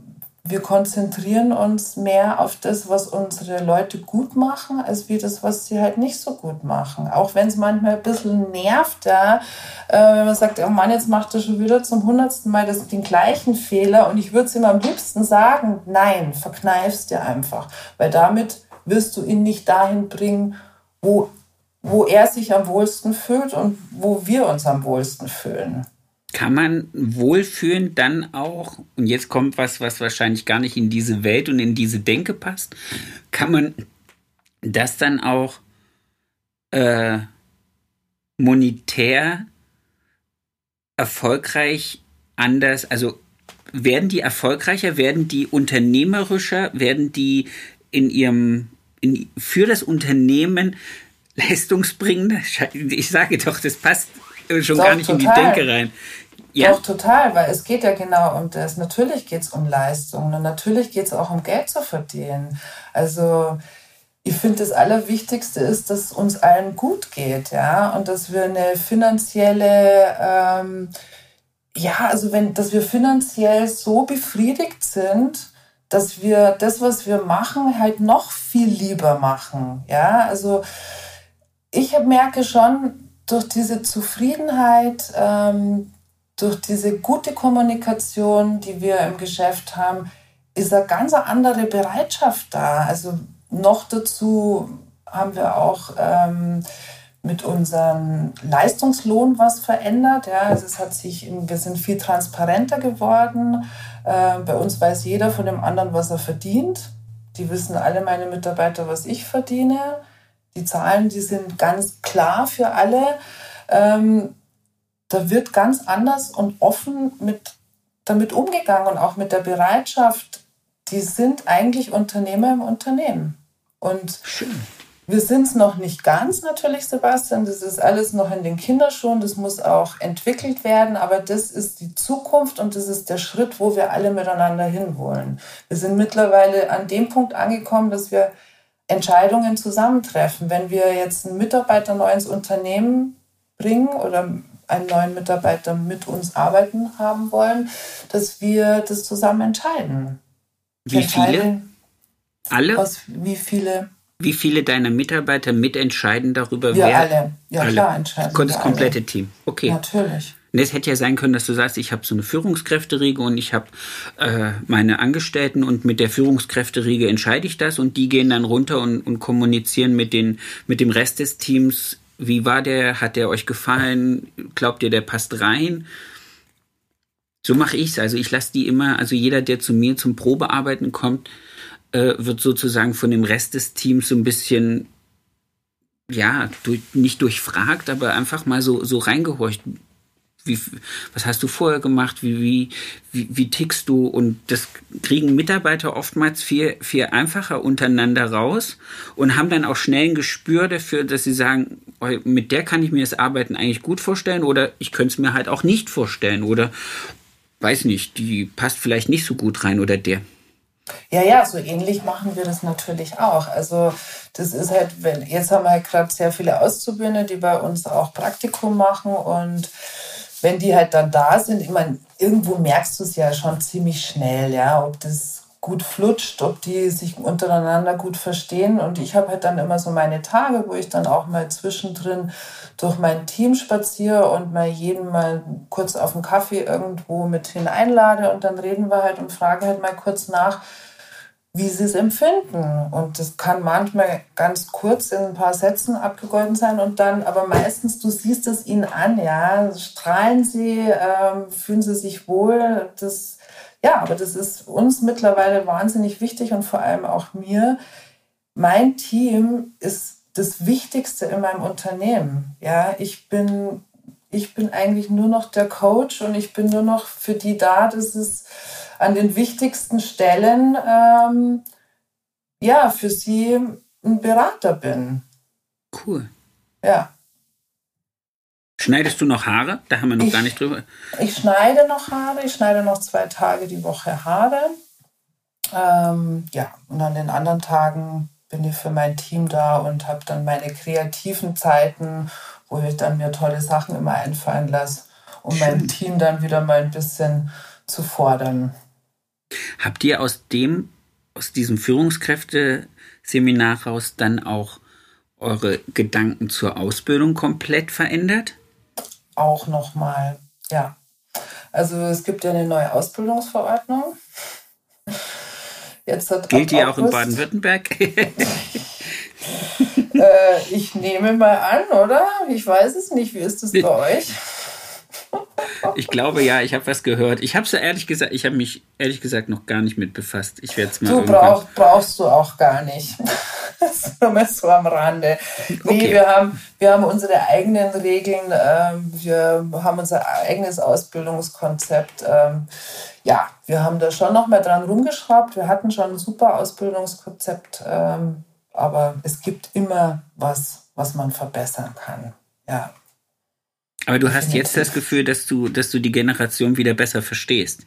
wir konzentrieren uns mehr auf das, was unsere Leute gut machen, als wie das, was sie halt nicht so gut machen. Auch wenn es manchmal ein bisschen nervt, ja, äh, wenn man sagt, oh Mann, jetzt macht er schon wieder zum hundertsten Mal das, den gleichen Fehler und ich würde es ihm am liebsten sagen, nein, verkneifst dir einfach, weil damit wirst du ihn nicht dahin bringen, wo, wo er sich am wohlsten fühlt und wo wir uns am wohlsten fühlen kann man wohlfühlen dann auch, und jetzt kommt was, was wahrscheinlich gar nicht in diese Welt und in diese Denke passt, kann man das dann auch äh, monetär erfolgreich anders, also werden die erfolgreicher, werden die unternehmerischer, werden die in ihrem, in, für das Unternehmen leistungsbringender? Ich sage doch, das passt schon doch, gar nicht total. in die Denke rein. Ja. Doch, total, weil es geht ja genau um das. Natürlich geht es um Leistung und natürlich geht es auch um Geld zu verdienen. Also ich finde, das Allerwichtigste ist, dass uns allen gut geht, ja, und dass wir eine finanzielle, ähm, ja, also wenn, dass wir finanziell so befriedigt sind, dass wir das, was wir machen, halt noch viel lieber machen, ja, also ich merke schon durch diese Zufriedenheit, ähm, durch diese gute Kommunikation, die wir im Geschäft haben, ist eine ganz andere Bereitschaft da. Also noch dazu haben wir auch ähm, mit unserem Leistungslohn was verändert. Ja, also es hat sich, wir sind viel transparenter geworden. Äh, bei uns weiß jeder von dem anderen, was er verdient. Die wissen alle meine Mitarbeiter, was ich verdiene. Die Zahlen, die sind ganz klar für alle. Ähm, da wird ganz anders und offen mit, damit umgegangen und auch mit der Bereitschaft. Die sind eigentlich Unternehmer im Unternehmen. Und Schön. wir sind es noch nicht ganz natürlich, Sebastian. Das ist alles noch in den Kinderschuhen. Das muss auch entwickelt werden. Aber das ist die Zukunft und das ist der Schritt, wo wir alle miteinander hinwollen. Wir sind mittlerweile an dem Punkt angekommen, dass wir Entscheidungen zusammentreffen. Wenn wir jetzt einen Mitarbeiter neu ins Unternehmen bringen oder einen neuen Mitarbeiter mit uns arbeiten haben wollen, dass wir das zusammen entscheiden. Wie viele? Alle? Aus wie viele? Wie viele deiner Mitarbeiter mitentscheiden darüber, wir wer? alle. Ja, alle. klar, entscheiden. Das komplette alle. Team. Okay. Natürlich. Und es hätte ja sein können, dass du sagst, ich habe so eine Führungskräfteriege und ich habe äh, meine Angestellten und mit der Führungskräfteriege entscheide ich das und die gehen dann runter und, und kommunizieren mit, den, mit dem Rest des Teams wie war der? Hat der euch gefallen? Glaubt ihr, der passt rein? So mache ich es. Also ich lasse die immer, also jeder, der zu mir zum Probearbeiten kommt, äh, wird sozusagen von dem Rest des Teams so ein bisschen, ja, durch, nicht durchfragt, aber einfach mal so, so reingehorcht wie, was hast du vorher gemacht, wie, wie, wie, wie tickst du? Und das kriegen Mitarbeiter oftmals viel, viel einfacher untereinander raus und haben dann auch schnell ein Gespür dafür, dass sie sagen, mit der kann ich mir das Arbeiten eigentlich gut vorstellen oder ich könnte es mir halt auch nicht vorstellen oder weiß nicht, die passt vielleicht nicht so gut rein oder der. Ja, ja, so ähnlich machen wir das natürlich auch. Also das ist halt, wenn jetzt haben wir halt gerade sehr viele Auszubildende, die bei uns auch Praktikum machen und wenn die halt dann da sind, ich meine, irgendwo merkst du es ja schon ziemlich schnell, ja, ob das gut flutscht, ob die sich untereinander gut verstehen. Und ich habe halt dann immer so meine Tage, wo ich dann auch mal zwischendrin durch mein Team spaziere und mal jeden mal kurz auf einen Kaffee irgendwo mit hineinlade und dann reden wir halt und frage halt mal kurz nach, wie sie es empfinden. Und das kann manchmal ganz kurz in ein paar Sätzen abgegolten sein und dann, aber meistens, du siehst es ihnen an, ja, strahlen sie, ähm, fühlen sie sich wohl. Das, ja, aber das ist uns mittlerweile wahnsinnig wichtig und vor allem auch mir. Mein Team ist das Wichtigste in meinem Unternehmen. Ja, ich bin, ich bin eigentlich nur noch der Coach und ich bin nur noch für die da, dass es an den wichtigsten Stellen ähm, ja für sie ein Berater bin. Cool. Ja. Schneidest du noch Haare? Da haben wir noch ich, gar nicht drüber. Ich schneide noch Haare. Ich schneide noch zwei Tage die Woche Haare. Ähm, ja, und an den anderen Tagen bin ich für mein Team da und habe dann meine kreativen Zeiten, wo ich dann mir tolle Sachen immer einfallen lasse, um Schön. mein Team dann wieder mal ein bisschen zu fordern. Habt ihr aus dem, aus diesem Führungskräfteseminar raus dann auch eure Gedanken zur Ausbildung komplett verändert? Auch nochmal, ja. Also es gibt ja eine neue Ausbildungsverordnung. Jetzt hat Gilt die auch in Baden-Württemberg? äh, ich nehme mal an, oder? Ich weiß es nicht. Wie ist es bei euch? Ich glaube ja, ich habe was gehört. Ich habe es ehrlich gesagt, ich habe mich ehrlich gesagt noch gar nicht mit befasst. Ich werde es mal. Du brauch, brauchst du auch gar nicht. das ist nur so am Rande. Nee, okay. wir haben, wir haben unsere eigenen Regeln, ähm, wir haben unser eigenes Ausbildungskonzept. Ähm, ja, wir haben da schon noch mal dran rumgeschraubt. Wir hatten schon ein super Ausbildungskonzept, ähm, aber es gibt immer was, was man verbessern kann. Ja. Aber du hast jetzt das Gefühl, dass du, dass du die Generation wieder besser verstehst.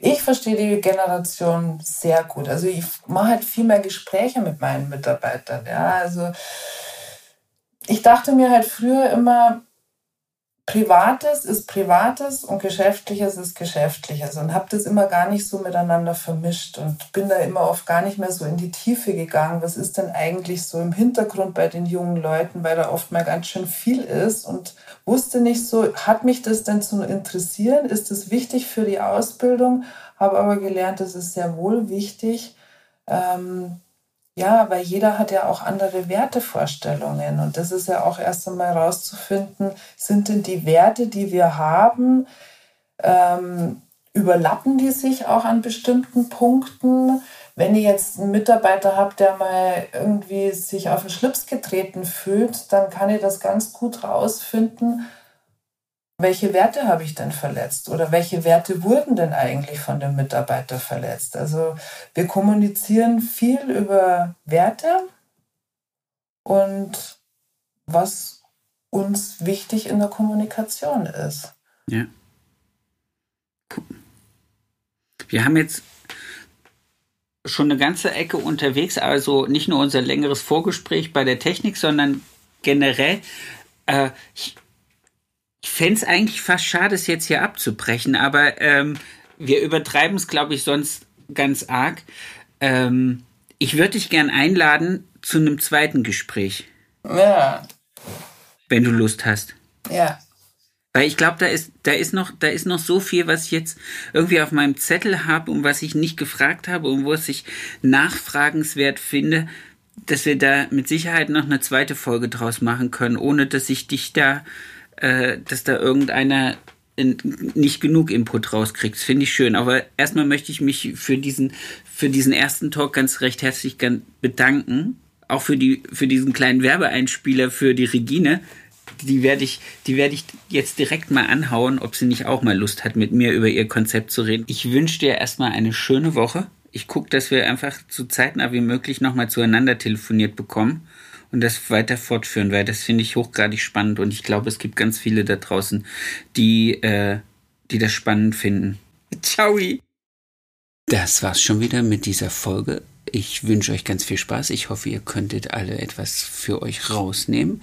Ich verstehe die Generation sehr gut. Also ich mache halt viel mehr Gespräche mit meinen Mitarbeitern. Ja, also ich dachte mir halt früher immer, Privates ist Privates und Geschäftliches ist Geschäftliches und habe das immer gar nicht so miteinander vermischt und bin da immer oft gar nicht mehr so in die Tiefe gegangen. Was ist denn eigentlich so im Hintergrund bei den jungen Leuten, weil da oft mal ganz schön viel ist und wusste nicht so, hat mich das denn zu interessieren? Ist das wichtig für die Ausbildung? Habe aber gelernt, das ist sehr wohl wichtig. Ähm, ja, weil jeder hat ja auch andere Wertevorstellungen. Und das ist ja auch erst einmal herauszufinden, sind denn die Werte, die wir haben, ähm, überlappen die sich auch an bestimmten Punkten? Wenn ihr jetzt einen Mitarbeiter habt, der mal irgendwie sich auf den Schlips getreten fühlt, dann kann ihr das ganz gut rausfinden, welche Werte habe ich denn verletzt oder welche Werte wurden denn eigentlich von dem Mitarbeiter verletzt? Also wir kommunizieren viel über Werte und was uns wichtig in der Kommunikation ist. Ja. Wir haben jetzt schon eine ganze Ecke unterwegs, also nicht nur unser längeres Vorgespräch bei der Technik, sondern generell. Äh, ich ich fände es eigentlich fast schade, es jetzt hier abzubrechen, aber ähm, wir übertreiben es, glaube ich, sonst ganz arg. Ähm, ich würde dich gern einladen zu einem zweiten Gespräch. Ja. Wenn du Lust hast. Ja. Weil ich glaube, da ist, da ist noch, da ist noch so viel, was ich jetzt irgendwie auf meinem Zettel habe und was ich nicht gefragt habe und wo es sich nachfragenswert finde, dass wir da mit Sicherheit noch eine zweite Folge draus machen können, ohne dass ich dich da äh, dass da irgendeiner in, nicht genug Input rauskriegt. Das finde ich schön. Aber erstmal möchte ich mich für diesen, für diesen ersten Talk ganz recht herzlich bedanken. Auch für die, für diesen kleinen Werbeeinspieler für die Regine. Die werde ich, die werde ich jetzt direkt mal anhauen, ob sie nicht auch mal Lust hat, mit mir über ihr Konzept zu reden. Ich wünsche dir erstmal eine schöne Woche. Ich gucke, dass wir einfach so zeitnah wie möglich nochmal zueinander telefoniert bekommen und das weiter fortführen, weil das finde ich hochgradig spannend und ich glaube, es gibt ganz viele da draußen, die, äh, die das spannend finden. Ciao! Das war's schon wieder mit dieser Folge. Ich wünsche euch ganz viel Spaß. Ich hoffe, ihr könntet alle etwas für euch rausnehmen.